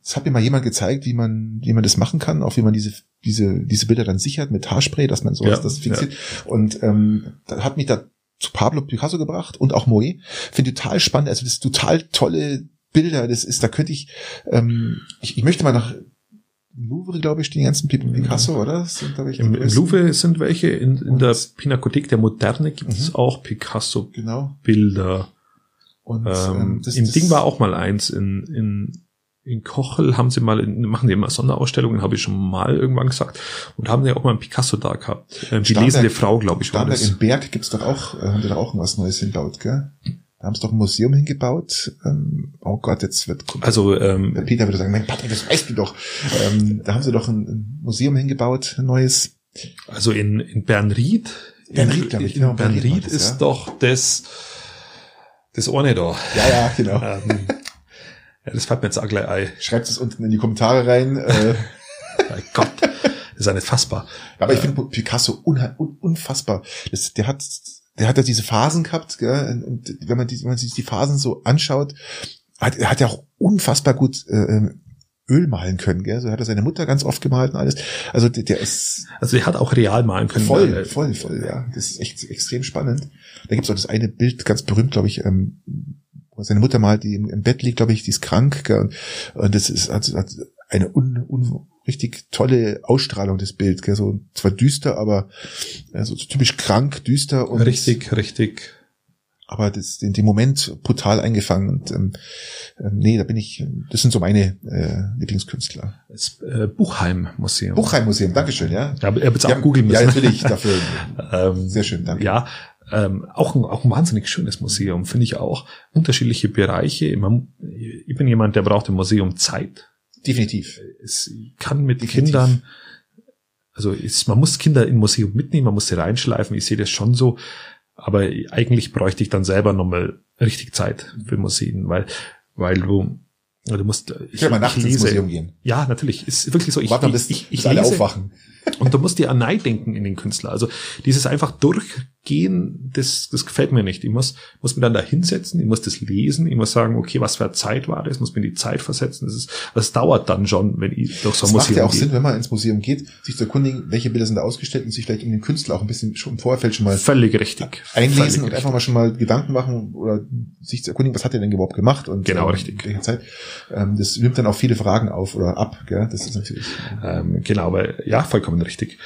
das hat mir mal jemand gezeigt, wie man, wie man das machen kann, auch wie man diese, diese, diese Bilder dann sichert mit Haarspray, dass man sowas Ja, das fixiert. Und ähm, da hat mich da zu Pablo Picasso gebracht und auch Moe. Finde ich total spannend. Also das ist total tolle Bilder. Das ist, da könnte ich, ähm, ich, ich möchte mal nach Louvre, glaube ich, die ganzen Picasso, oder? Sind, ich, Im, Im. Louvre sind welche, in, in der Pinakothek der Moderne gibt es Mhm. auch Picasso-Bilder. Genau. Und Ähm, das- Im das- Ding war auch mal eins in, in, in Kochel haben sie mal, machen die immer Sonderausstellungen, habe ich schon mal irgendwann gesagt, und haben ja auch mal einen Picasso da gehabt. Ähm, die Starnberg- lesende Frau, glaube ich, war Starnberg das. in Berg gibt's doch auch, äh, haben die da auch was Neues hingebaut, gell? Da haben sie doch ein Museum hingebaut. Ähm, oh Gott, jetzt wird Also der ähm, Peter würde sagen, mein Patrick, das weißt du doch. Ähm, da haben sie doch ein, Museum hingebaut, ein neues. Also in, in Bernried. Bernried, in, glaub ich, genau, Bernried Bernried war das, ist ja. doch das, das eine da. Ja, ja, genau. Ähm, ja, das fällt mir jetzt auch gleich ein. Schreibt es unten in die Kommentare rein. Äh, [laughs] Mein Gott, das ist ja nicht fassbar. aber ich finde Picasso un, unfassbar. Das, der hat, der hat ja diese Phasen gehabt, gell? Und wenn man, die, wenn man sich die Phasen so anschaut, hat, er hat ja auch unfassbar gut äh, ähm, Öl malen können, gell? So hat er seine Mutter ganz oft gemalt und alles. Also der, der ist Also er hat auch real malen können. voll, Äh, voll, voll, ja. Das ist echt extrem spannend. Da gibt's auch das eine Bild, ganz berühmt, glaube ich, ähm, seine Mutter malt, die im, im Bett liegt, glaube ich, die ist krank, gell? Und, das ist also, hat eine un, un, richtig tolle Ausstrahlung des Bild, gell? So zwar düster, aber äh, so typisch krank, düster und Richtig, richtig. aber das, den, den Moment brutal eingefangen und ähm, ähm, nee, da bin ich, das sind so meine äh, Lieblingskünstler. Das äh, Buchheim-Museum. Buchheim-Museum, Dankeschön, ja. Ja, er es Ja, auch googeln müssen. Ja, natürlich, dafür. [laughs] Ähm, Sehr schön, danke. Ja, ähm, auch, ein, auch ein wahnsinnig schönes Museum, finde ich auch. Unterschiedliche Bereiche. Ich bin jemand, der braucht im Museum Zeit. Definitiv. Es kann mit Definitiv. Kindern, also ist, man muss Kinder im Museum mitnehmen, man muss sie reinschleifen. Ich sehe das schon so. Aber eigentlich bräuchte ich dann selber nochmal richtig Zeit für Museen, weil, weil du, du musst, Ich will mal nachts ins Museum gehen. Ja, natürlich. Ist wirklich so. Ich, Warte, ich, bis, ich, bis ich alle lese, aufwachen. Und du musst dir an Neid denken in den Künstler. Also dieses einfach durchgehen, das, das gefällt mir nicht. Ich muss, muss mir dann da hinsetzen, ich muss das lesen, ich muss sagen, okay, was für eine Zeit war das, muss mir in die Zeit versetzen. Das ist, das dauert dann schon, wenn ich durch so ein Es macht Museum ja auch gehe. Sinn, wenn man ins Museum geht, sich zu erkundigen, welche Bilder sind da ausgestellt und sich vielleicht um den Künstler auch ein bisschen schon im Vorfeld schon mal Völlig richtig. einlesen Völlig und richtig. einfach mal schon mal Gedanken machen oder sich zu erkundigen, was hat er denn überhaupt gemacht und Genau, ähm, richtig. in welcher Zeit. Ähm, das nimmt dann auch viele Fragen auf oder ab, gell? Das ist natürlich. Ähm, genau, aber ja, vollkommen richtig.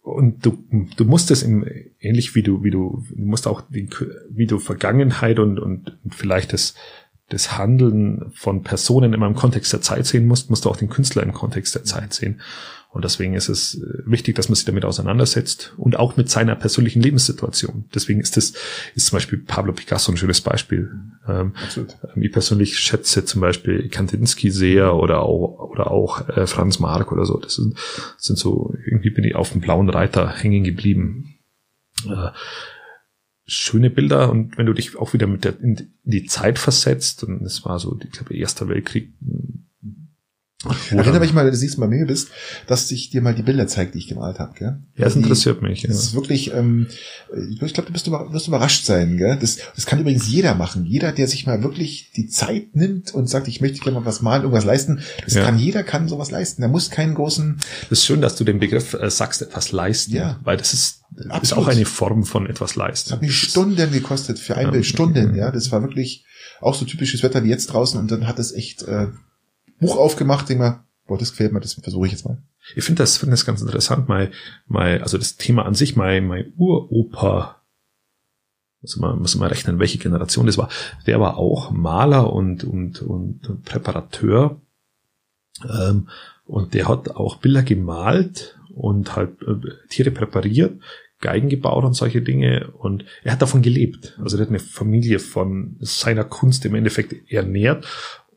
Und du, du musst es im, ähnlich wie du, wie du, du musst auch die, wie du Vergangenheit und, und vielleicht das, das Handeln von Personen immer im Kontext der Zeit sehen musst, musst du auch den Künstler im Kontext der Zeit sehen. Und deswegen ist es äh, wichtig, dass man sich damit auseinandersetzt und auch mit seiner persönlichen Lebenssituation. Deswegen ist das, ist zum Beispiel Pablo Picasso ein schönes Beispiel. Ähm, Absolut. ähm, Ich persönlich schätze zum Beispiel Kandinsky sehr oder auch, oder auch äh, Franz Marc oder so. Das sind, sind so, irgendwie bin ich auf dem blauen Reiter hängen geblieben. Äh, schöne Bilder und wenn du dich auch wieder mit der, in die Zeit versetzt, und es war so, ich glaube, Erster Weltkrieg. Erinnere mich mal, wenn du siehst, bei mir bist, dass ich dir mal die Bilder zeige, die ich gemalt habe, gell? Ja, das Die- interessiert mich. Ja. Das ist wirklich, ähm, ich glaube, du bist wirst überrascht sein. Gell? Das, das kann übrigens jeder machen. Jeder, der sich mal wirklich die Zeit nimmt und sagt, ich möchte gerne mal was malen, irgendwas leisten, das Ja. kann jeder, kann sowas leisten. Der muss keinen großen, Das ist schön, dass du den Begriff äh, sagst, etwas leisten, Ja. weil das ist, ist Absolut. auch eine Form von etwas das leisten. hat mich Stunden gekostet für ein. Bild, Stunden, ja. Das war wirklich auch so typisches Wetter wie jetzt draußen und dann hat es echt äh, Buch aufgemacht, denk mal, boah, das gefällt mir, das versuche ich jetzt mal. Ich finde das, finde das ganz interessant. Mein, mein, also das Thema an sich, mein, mein Uropa, muss man, muss man rechnen, welche Generation das war. Der war auch Maler und, und, und Präparateur. Ähm, und der hat auch Bilder gemalt und halt äh, Tiere präpariert, Geigen gebaut und solche Dinge und er hat davon gelebt. Also er hat eine Familie von seiner Kunst im Endeffekt ernährt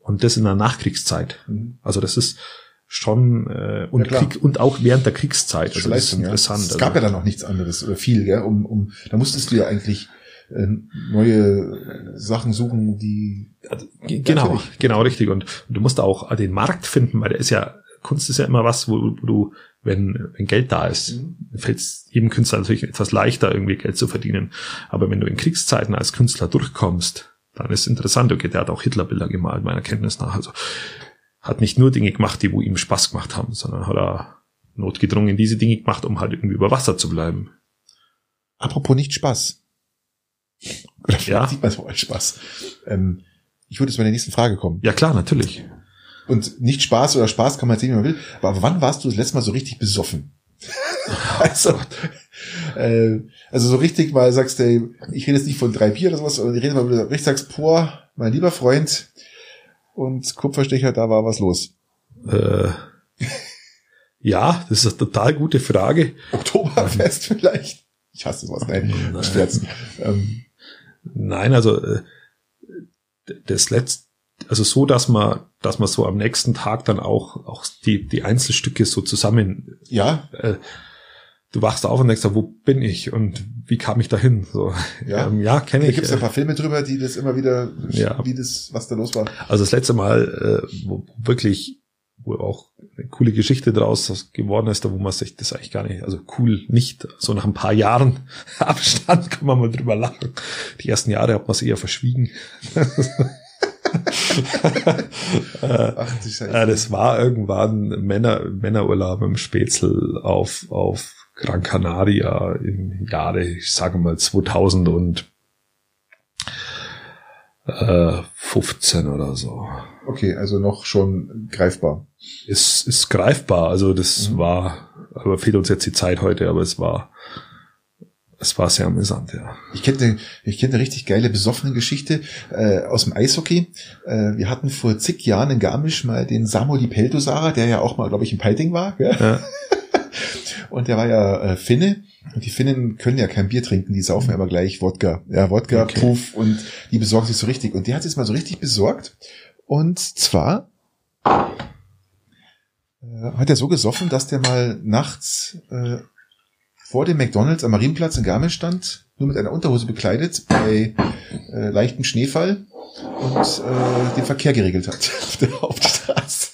und das in der Nachkriegszeit. Mhm. Also das ist schon äh, und ja, Krieg und auch während der Kriegszeit. Also das ist interessant. Ja. Es gab also, ja dann noch nichts anderes oder viel, gell? Um, um da musstest du ja eigentlich äh, neue Sachen suchen, die also, genau, natürlich. genau richtig und, und du musst auch den Markt finden, weil der ist ja Kunst ist ja immer was, wo, wo du wenn, wenn Geld da ist, mhm. fällt es jedem Künstler natürlich etwas leichter, irgendwie Geld zu verdienen. Aber wenn du in Kriegszeiten als Künstler durchkommst, dann ist es interessant. Okay, der hat auch Hitlerbilder gemalt, meiner Kenntnis nach. Also hat nicht nur Dinge gemacht, die wo ihm Spaß gemacht haben, sondern hat er notgedrungen diese Dinge gemacht, um halt irgendwie über Wasser zu bleiben. Apropos nicht Spaß. Oder ja. sieht man es als Spaß. Ähm, ich würde jetzt bei der nächsten Frage kommen. Ja klar, natürlich. Und nicht Spaß oder Spaß kann man sehen, wie man will. Aber wann warst du das letzte Mal so richtig besoffen? [laughs] also, äh, also so richtig mal sagst du, ich rede jetzt nicht von drei Bier oder sowas, sondern ich rede mal, richtig sagst, boah, mein lieber Freund und Kupferstecher, da war was los. Äh, ja, das ist eine total gute Frage. Oktoberfest ähm, vielleicht. Ich hasse sowas, nein, nein. Ähm, nein, also äh, das letzte also so, dass man, dass man so am nächsten Tag dann auch, auch die, die Einzelstücke so zusammen, ja, äh, du wachst auf und denkst, wo bin ich und wie kam ich dahin? So, ja, ähm, ja kenne ich. Da gibt es ein paar Filme drüber, die das immer wieder, ja. wie das, was da los war. Also das letzte Mal, äh, wo wirklich, wo auch eine coole Geschichte draus geworden ist, da wo man sich das eigentlich gar nicht, also cool nicht, so nach ein paar Jahren [laughs] Abstand kann man mal drüber lachen. Die ersten Jahre hat man es eher verschwiegen. [laughs] Ach, [laughs] äh, das war irgendwann Männer, Männerurlaub im Spätzl auf, auf Gran Canaria im Jahre, ich sage mal 2000 und äh, 15 oder so. Okay, also noch schon greifbar. Ist, ist greifbar, also das mhm. war, aber fehlt uns jetzt die Zeit heute, aber es war es war sehr amüsant, ja. Ich kenne ich kenne eine richtig geile besoffene Geschichte äh, aus dem Eishockey. Äh, wir hatten vor zig Jahren in Garmisch mal den Samuel Peldosara, der ja auch mal, glaube ich, im Peiting war. Ja? [laughs] und der war ja äh, Finne. Und die Finnen können ja kein Bier trinken, die saufen aber gleich Wodka. Ja, Wodka, okay. Puff und die besorgen sich so richtig. Und der hat es mal so richtig besorgt. Und zwar äh, hat er so gesoffen, dass der mal nachts äh, vor dem McDonalds am Marienplatz in Garmisch stand, nur mit einer Unterhose bekleidet, bei äh, leichtem Schneefall und äh, den Verkehr geregelt hat [laughs] auf der Hauptstraße.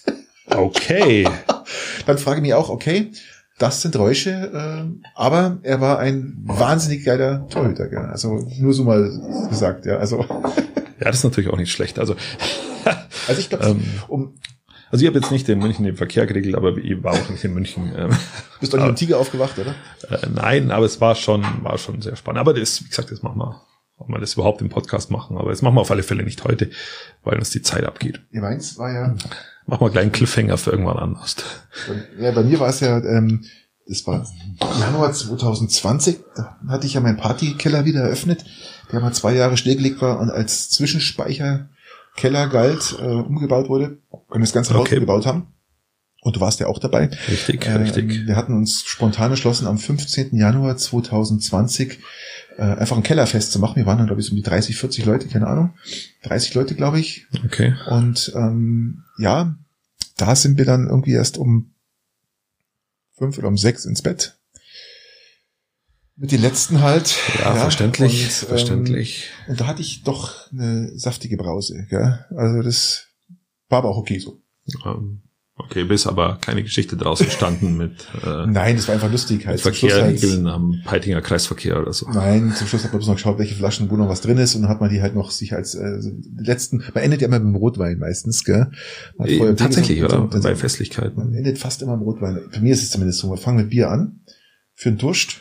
Okay. [laughs] Dann frage ich mich auch, okay, das sind Räusche, äh, aber er war ein wahnsinnig geiler Torhüter, gell? also nur so mal gesagt, ja, also. [laughs] Ja, das ist natürlich auch nicht schlecht. Also, [laughs] also ich glaube, ähm, um also ich habe jetzt nicht in München den Verkehr geregelt, aber ich war auch nicht in München. Ähm, [laughs] Bist du nicht im Tiger aufgewacht, oder? Äh, nein, aber es war schon, war schon sehr spannend. Aber das, wie gesagt, das machen wir, ob wir das überhaupt im Podcast machen. Aber das machen wir auf alle Fälle nicht heute, weil uns die Zeit abgeht. Ja, meins war ja. Mach mal gleich einen Cliffhanger für irgendwann anders. Ja, bei mir war es ja, ähm, das war Januar 2020, da hatte ich ja meinen Partykeller wieder eröffnet, der mal zwei Jahre stillgelegt war und als Zwischenspeicher Keller galt, äh, umgebaut wurde und das ganze Haus okay. umgebaut haben. Und du warst ja auch dabei. Richtig, äh, richtig. Wir hatten uns spontan entschlossen, am 15. Januar 2020 äh, einfach ein Kellerfest zu machen. Wir waren dann, glaube ich, so um die 30, 40 Leute, keine Ahnung. 30 Leute, glaube ich. Okay. Und ähm, ja, da sind wir dann irgendwie erst um fünf oder um sechs ins Bett. Mit den letzten halt. Ja, ja verständlich, und, ähm, verständlich. Und da hatte ich doch eine saftige Brause. Gell? Also das war aber auch okay so. Um, okay, bis aber keine Geschichte draus entstanden [laughs] mit äh, Nein, das war einfach lustig halt. Verkehrregeln halt, am Peitinger Kreisverkehr oder so. Nein, zum Schluss hat man bloß noch geschaut, welche Flaschen, wo noch was drin ist und dann hat man die halt noch sich als äh, letzten, man endet ja immer mit dem Rotwein meistens, gell? Äh, tatsächlich, oder? So, bei Festlichkeiten. Man endet fast immer im Rotwein. Bei mir ist es zumindest so, wir fangen mit Bier an, für den Durst.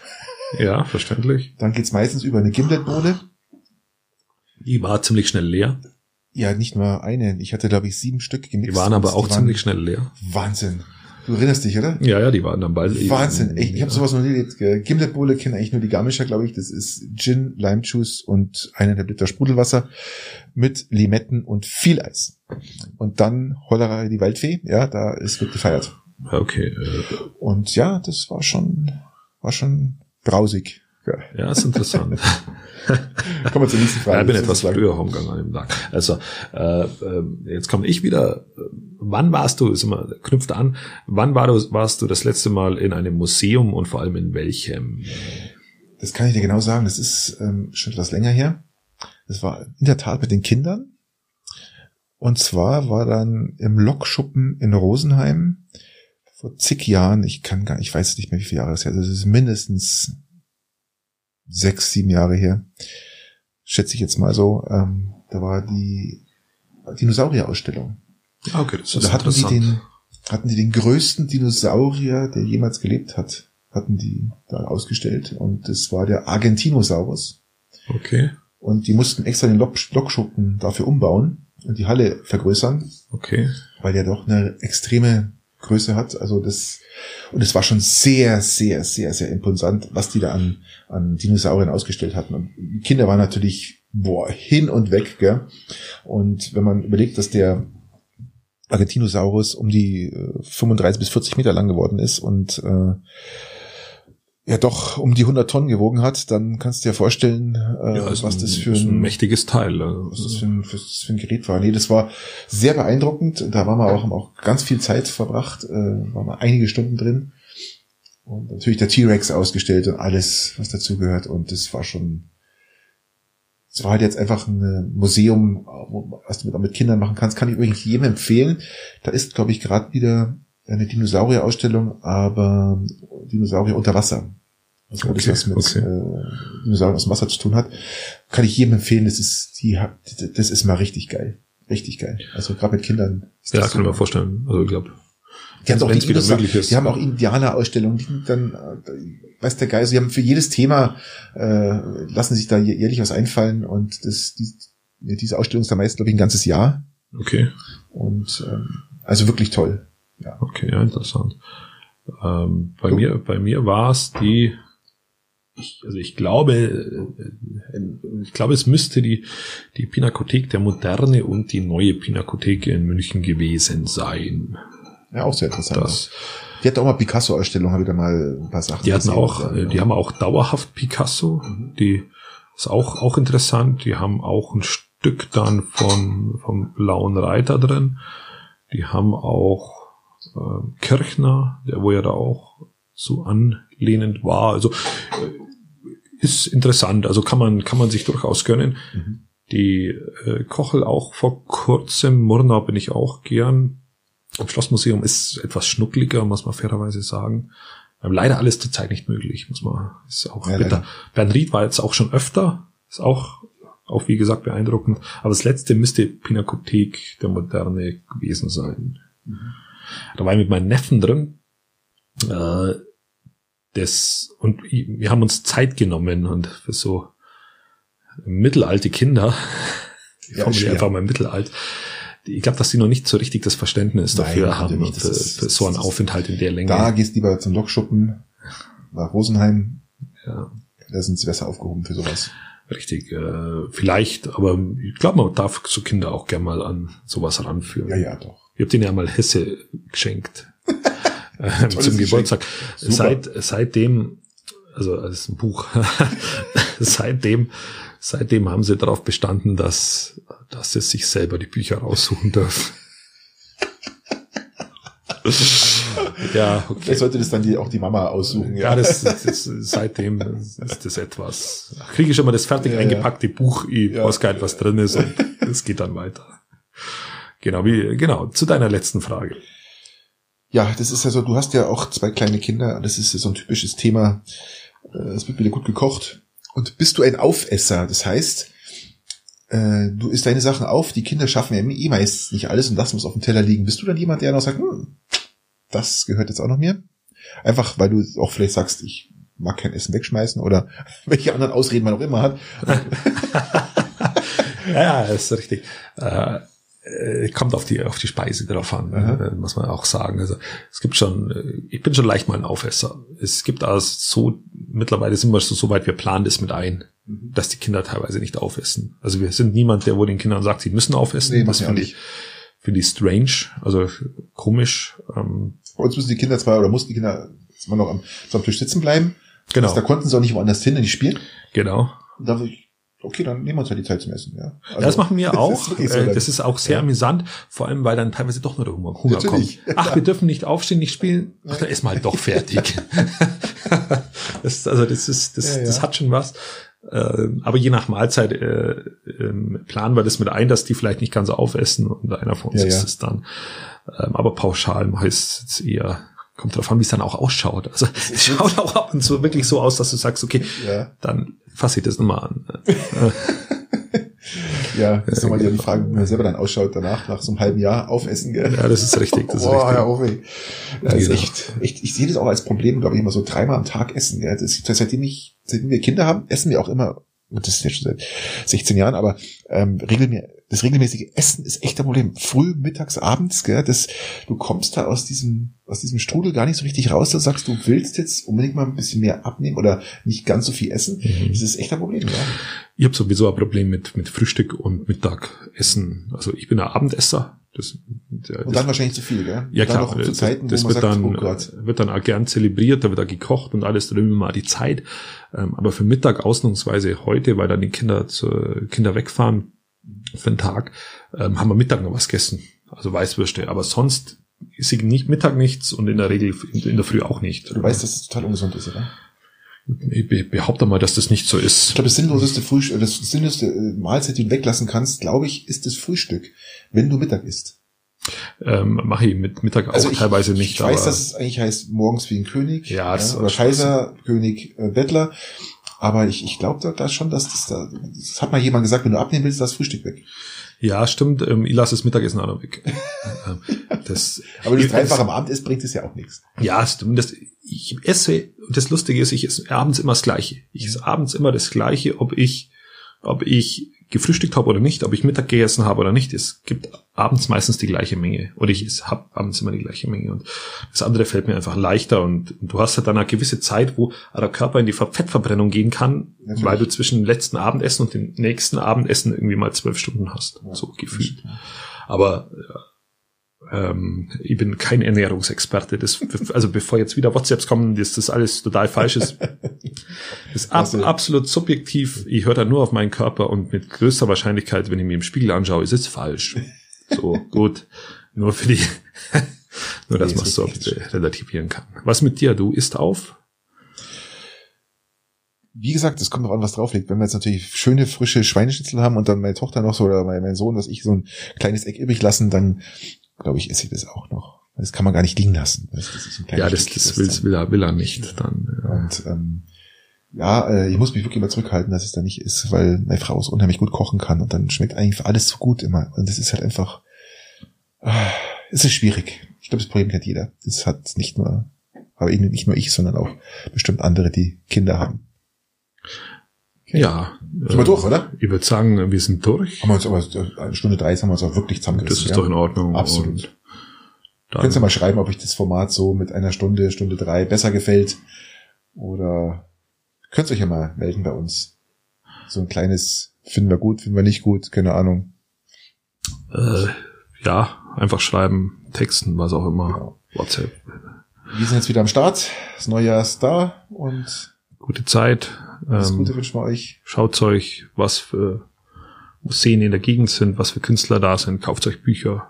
Ja, verständlich. Dann geht's meistens über eine Gimletbohle. Die war ziemlich schnell leer. Ja, nicht nur eine. Ich hatte, glaube ich, sieben Stück gemixt. Die waren aber auch ziemlich schnell leer. Wahnsinn. Du erinnerst dich, oder? Ja, ja, die waren dann bald. Wahnsinn. Ich, ich habe sowas noch nie erlebt. Gimletbowle kennen eigentlich nur die Garmischer, glaube ich. Das ist Gin, Limejuice und eineinhalb Liter Sprudelwasser mit Limetten und viel Eis. Und dann Hollerei die Waldfee. Ja, da ist wird gefeiert. Okay. Und ja, das war schon, war schon brausig. Ja, ja ist interessant. [laughs] Kommen wir zur nächsten Frage. Ja, ich bin etwas früher rumgegangen an dem Tag. Also, äh, äh, jetzt komme ich wieder. Wann warst du, ist immer, knüpft an, wann war du, warst du das letzte Mal in einem Museum und vor allem in welchem? Das kann ich dir genau sagen. Das ist ähm, schon etwas länger her. Das war in der Tat mit den Kindern. Und zwar war dann im Lokschuppen in Rosenheim vor zig Jahren, ich kann gar, ich weiß nicht mehr, wie viele Jahre das her ist, das ist mindestens sechs, sieben Jahre her, schätze ich jetzt mal so, ähm, da war die Dinosaurier-Ausstellung. Ah, okay, das ist da hatten die den, hatten die den größten Dinosaurier, der jemals gelebt hat, hatten die da ausgestellt und das war der Argentinosaurus. Okay. Und die mussten extra den Lok Lokschuppen dafür umbauen und die Halle vergrößern. Okay. Weil der doch eine extreme Größe hat. Also das, und es war schon sehr, sehr, sehr, sehr imposant, was die da an, an Dinosauriern ausgestellt hatten. Und Kinder waren natürlich, boah, hin und weg, gell. Und wenn man überlegt, dass der Argentinosaurus um die 35 äh, bis 40 Meter lang geworden ist und äh, ja doch um die 100 Tonnen gewogen hat, dann kannst du dir vorstellen, äh, ja, was ein, das für ein, ein, mächtiges Teil, was das für ein, für, für ein Gerät war. Nee, das war sehr beeindruckend. Da waren wir auch, haben auch ganz viel Zeit verbracht, äh, waren wir einige Stunden drin. Und natürlich der T-Rex ausgestellt und alles, was dazugehört. Und das war schon, es war halt jetzt einfach ein Museum, was du mit, mit Kindern machen kannst, kann ich übrigens jedem empfehlen. Da ist, glaube ich, gerade wieder eine Dinosaurier-Ausstellung, aber Dinosaurier unter Wasser. Also alles, okay, was mit okay. äh, Dinosauriern aus dem Wasser zu tun hat, kann ich jedem empfehlen. Das ist die, das ist mal richtig geil, richtig geil. Also gerade mit Kindern. ja, kann ich mir vorstellen. Also ich glaube. Die haben auch die, Dinosaurier, die haben auch Indianer-Ausstellungen, die dann, äh, weiß der Geist, sie haben für jedes Thema äh, lassen sich da jährlich was einfallen und das, die, diese Ausstellung ist da meist, glaube ich, ein ganzes Jahr. Okay. Und ähm, also wirklich toll. Ja. Okay, ja, interessant. Ähm, bei so. mir, bei mir war es die, ich, also ich glaube, äh, ich glaube, es müsste die, die Pinakothek der Moderne und die neue Pinakothek in München gewesen sein. Ja, auch sehr interessant. Das, die hatten auch mal Picasso-Ausstellung, habe ich da mal ein paar Sachen Die hatten auch, äh, die haben auch dauerhaft Picasso, mhm. die ist auch, auch interessant. Die haben auch ein Stück dann von, vom Blauen Reiter drin. Die haben auch äh, Kirchner, der wo ja da auch so anlehnend war. Also äh, ist interessant, also kann man, kann man sich durchaus gönnen. Mhm. Die äh, Kochel auch vor kurzem, Murnau bin ich auch gern. Im Schlossmuseum ist etwas schnuckliger, muss man fairerweise sagen. Leider alles zurzeit nicht möglich, muss man, ist auch ja, bitter. Bernried war jetzt auch schon öfter, ist auch, auch wie gesagt beeindruckend. Aber das letzte müsste Pinakothek der Moderne gewesen sein. Mhm. Da war ich mit meinen Neffen drin. Äh, das, und wir haben uns Zeit genommen und für so mittelalte Kinder, [laughs] ich ja, formuliere einfach mal mittelalt, ich glaube, dass sie noch nicht so richtig das Verständnis Nein, dafür haben, nicht. für, ist, für so einen Aufenthalt in der Länge. Da gehst lieber zum Lokschuppen nach Rosenheim. Ja. Da sind sie besser aufgehoben für sowas. Richtig, äh, vielleicht, aber ich glaube, man darf so Kinder auch gerne mal an sowas ranführen. Ja, ja, doch. Ich habe denen ja mal Hesse geschenkt [laughs] äh, zum Geburtstag. Seit, seitdem, also das ist ein Buch, [laughs] seitdem, seitdem haben sie darauf bestanden, dass, dass sie sich selber die Bücher raussuchen dürfen. [laughs] ja, okay. Vielleicht sollte das dann die, auch die Mama aussuchen. Ja, das, das, das seitdem ist das etwas. Kriege ich schon mal das fertig ja, eingepackte ja. Buch, ich ja. weiß gar nicht, was drin ist und es geht dann weiter. Genau, wie, genau, zu deiner letzten Frage. Ja, das ist ja so, du hast ja auch zwei kleine Kinder, das ist ja so ein typisches Thema. Äh, es wird wieder gut gekocht. Und bist du ein Aufesser? Das heißt, äh, du isst deine Sachen auf, die Kinder schaffen ja eh meist nicht alles und das muss auf dem Teller liegen. Bist du dann jemand, der noch sagt, hm, das gehört jetzt auch noch mir? Einfach, weil du auch vielleicht sagst, ich mag kein Essen wegschmeißen oder [laughs] welche anderen Ausreden man auch immer hat. [laughs] ja, ist richtig. Äh, kommt auf die auf die Speise drauf an, äh, muss man auch sagen. Also es gibt schon, äh, ich bin schon leicht mal ein Aufesser. Es gibt also so mittlerweile sind wir so, so weit, wir planen das mit ein, mhm. dass die Kinder teilweise nicht aufessen. Also wir sind niemand, der wo den Kindern sagt, sie müssen aufessen. Nee, das finde ich finde ich strange, also komisch. Ähm. Bei uns müssen die Kinder zwar oder mussten die Kinder immer noch am, so am Tisch sitzen bleiben, Genau. Also da konnten sie auch nicht woanders hin, nicht spielen. Genau. Und da ich, okay, dann nehmen wir uns halt die Zeit zum Essen. Ja. Also, das machen wir [laughs] das auch. ist wirklich so äh, das ist auch sehr Ja. amüsant, vor allem weil dann teilweise doch nur der Hunger, Hunger kommt. [laughs] Ach, wir dürfen nicht aufstehen, nicht spielen. Ach, dann ist mal halt doch fertig. [laughs] das, also das ist, das, Ja, ja. das hat schon was. Ähm, aber je nach Mahlzeit äh, ähm, planen wir das mit ein, dass die vielleicht nicht ganz aufessen und einer von uns Ja, ist ja. es dann. Ähm, aber pauschal ich es eher, kommt drauf an, wie es dann auch ausschaut. Also es [laughs] schaut auch ab und zu wirklich so aus, dass du sagst, okay, Ja. dann fasse ich das nochmal an. [laughs] Ja, das ist nochmal die Frage, wie man selber dann ausschaut danach, nach so einem halben Jahr aufessen, gell? Ja, das ist richtig. Das ist [laughs] Boah, richtig. ja, weh. Ja, das ist Genau. echt, echt, ich sehe das auch als Problem, glaube ich, immer so dreimal am Tag essen, gell? Das, das, seitdem ich, seitdem wir Kinder haben, essen wir auch immer, und das ist jetzt schon seit 16 Jahren, aber ähm, regelmä das regelmäßige Essen ist echt ein Problem. Früh, mittags, abends, gell? Das, du kommst da aus diesem, aus diesem Strudel gar nicht so richtig raus, da sagst du, willst jetzt unbedingt mal ein bisschen mehr abnehmen oder nicht ganz so viel essen. Mhm. Das ist echt ein Problem, ja. Ich habe sowieso ein Problem mit, mit Frühstück und Mittagessen. Also ich bin ein Abendesser. Das, ja, Und das, dann wahrscheinlich zu viel, gell? ja dann klar, noch zu das, Zeiten, das wird, sagt, dann, oh Gott. wird dann auch gern zelebriert, da wird auch gekocht und alles, da nehmen wir mal die Zeit. Ähm, Aber für Mittag ausnahmsweise heute, weil dann die Kinder zu, Kinder wegfahren für den Tag, ähm, haben wir Mittag noch was gegessen. Also Weißwürste. Aber sonst ist ich nicht Mittag nichts und in der Regel in, der Früh auch nicht. Du weißt, dass es total ungesund ist, oder? Ich be- behaupte mal, dass das nicht so Ich ist. glaube, das sinnloseste Frühstück, das sinnloseste äh, Mahlzeit, die du weglassen kannst, glaube ich, ist das Frühstück, wenn du Mittag isst. Ähm, Mache ich mit Mittag auch Also ich, teilweise nicht. Ich weiß, dass es eigentlich heißt morgens wie ein König. Ja, das ist oder Kaiser, König, äh, Bettler. Aber ich, ich glaube da, da schon, dass das da, das hat mal jemand gesagt, wenn du abnehmen willst, das Frühstück weg. Ja, stimmt. Ähm, ich lasse das Mittagessen auch noch weg. [laughs] ähm, das, Aber wenn du ich- es dreifach am Abend isst, bringt es ja auch nichts. Ja, stimmt. Das, ich esse, das Lustige ist, ich esse abends immer das Gleiche. Ich esse abends immer das Gleiche, ob ich, ob ich gefrühstückt habe oder nicht, ob ich Mittag gegessen habe oder nicht. Es gibt abends meistens die gleiche Menge. Oder ich habe abends immer die gleiche Menge. Und das andere fällt mir einfach leichter. Und, und du hast halt dann eine gewisse Zeit, wo der Körper in die Ver- Fettverbrennung gehen kann, Natürlich. weil du zwischen dem letzten Abendessen und dem nächsten Abendessen irgendwie mal zwölf Stunden hast. Ja, so gefühlt. Aber ja, ähm, ich bin kein Ernährungsexperte. Das, also bevor jetzt wieder WhatsApps kommen, dass das alles total falsch ist. Das ist ab, Also- absolut subjektiv. Ich höre da nur auf meinen Körper und mit größter Wahrscheinlichkeit, wenn ich mir im Spiegel anschaue, ist es falsch. So, gut. Nur für die, [laughs] nur dass man es so relativieren kann. Was mit dir? Du isst auf? Wie gesagt, es kommt drauf an, was drauf liegt. Wenn wir jetzt natürlich schöne, frische Schweineschnitzel haben und dann meine Tochter noch so oder mein, Sohn, was ich so ein kleines Eck übrig lassen, dann glaube ich, esse ich das auch noch. Das kann man gar nicht liegen lassen. Das, das Ja, das, das will, will, er, will er nicht. Dann, ja. Und ähm, ja, äh, ich muss mich wirklich mal zurückhalten, dass es da nicht ist, weil meine Frau es unheimlich gut kochen kann und dann schmeckt eigentlich alles so gut immer. Und das ist halt einfach, ah, es ist schwierig. Ich glaube, das Problem kennt jeder. Das hat nicht nur, aber eben nicht nur ich, sondern auch bestimmt andere, die Kinder haben. Ja. Sind wir durch, oder? Ich würde sagen, wir sind durch. Haben wir uns aber, eine Stunde drei haben wir uns auch wirklich zusammengerissen. Das ist ja? doch in Ordnung. Absolut. Könnt ihr mal schreiben, ob euch das Format so mit einer Stunde, Stunde drei besser gefällt. Oder könnt ihr euch ja mal melden bei uns. So ein kleines, finden wir gut, finden wir nicht gut, keine Ahnung. äh, ja, einfach schreiben, texten, was auch immer. Genau. WhatsApp. Wir sind jetzt wieder am Start. Das Neujahr ist da und Gute Zeit. Alles Ähm, Gute wünschen wir euch. Schaut euch, was für Museen in der Gegend sind, was für Künstler da sind. Kauft euch Bücher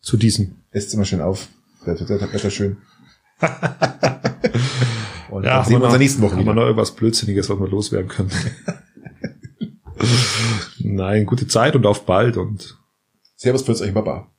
zu diesen. Esst immer schön auf. Bleibt das Wetter schön. [laughs] und Ja, dann sehen wir uns in der nächsten Woche Haben wir wieder. noch irgendwas Blödsinniges, was wir loswerden können? [laughs] [laughs] Nein, gute Zeit und auf bald und Servus, für euch, Baba.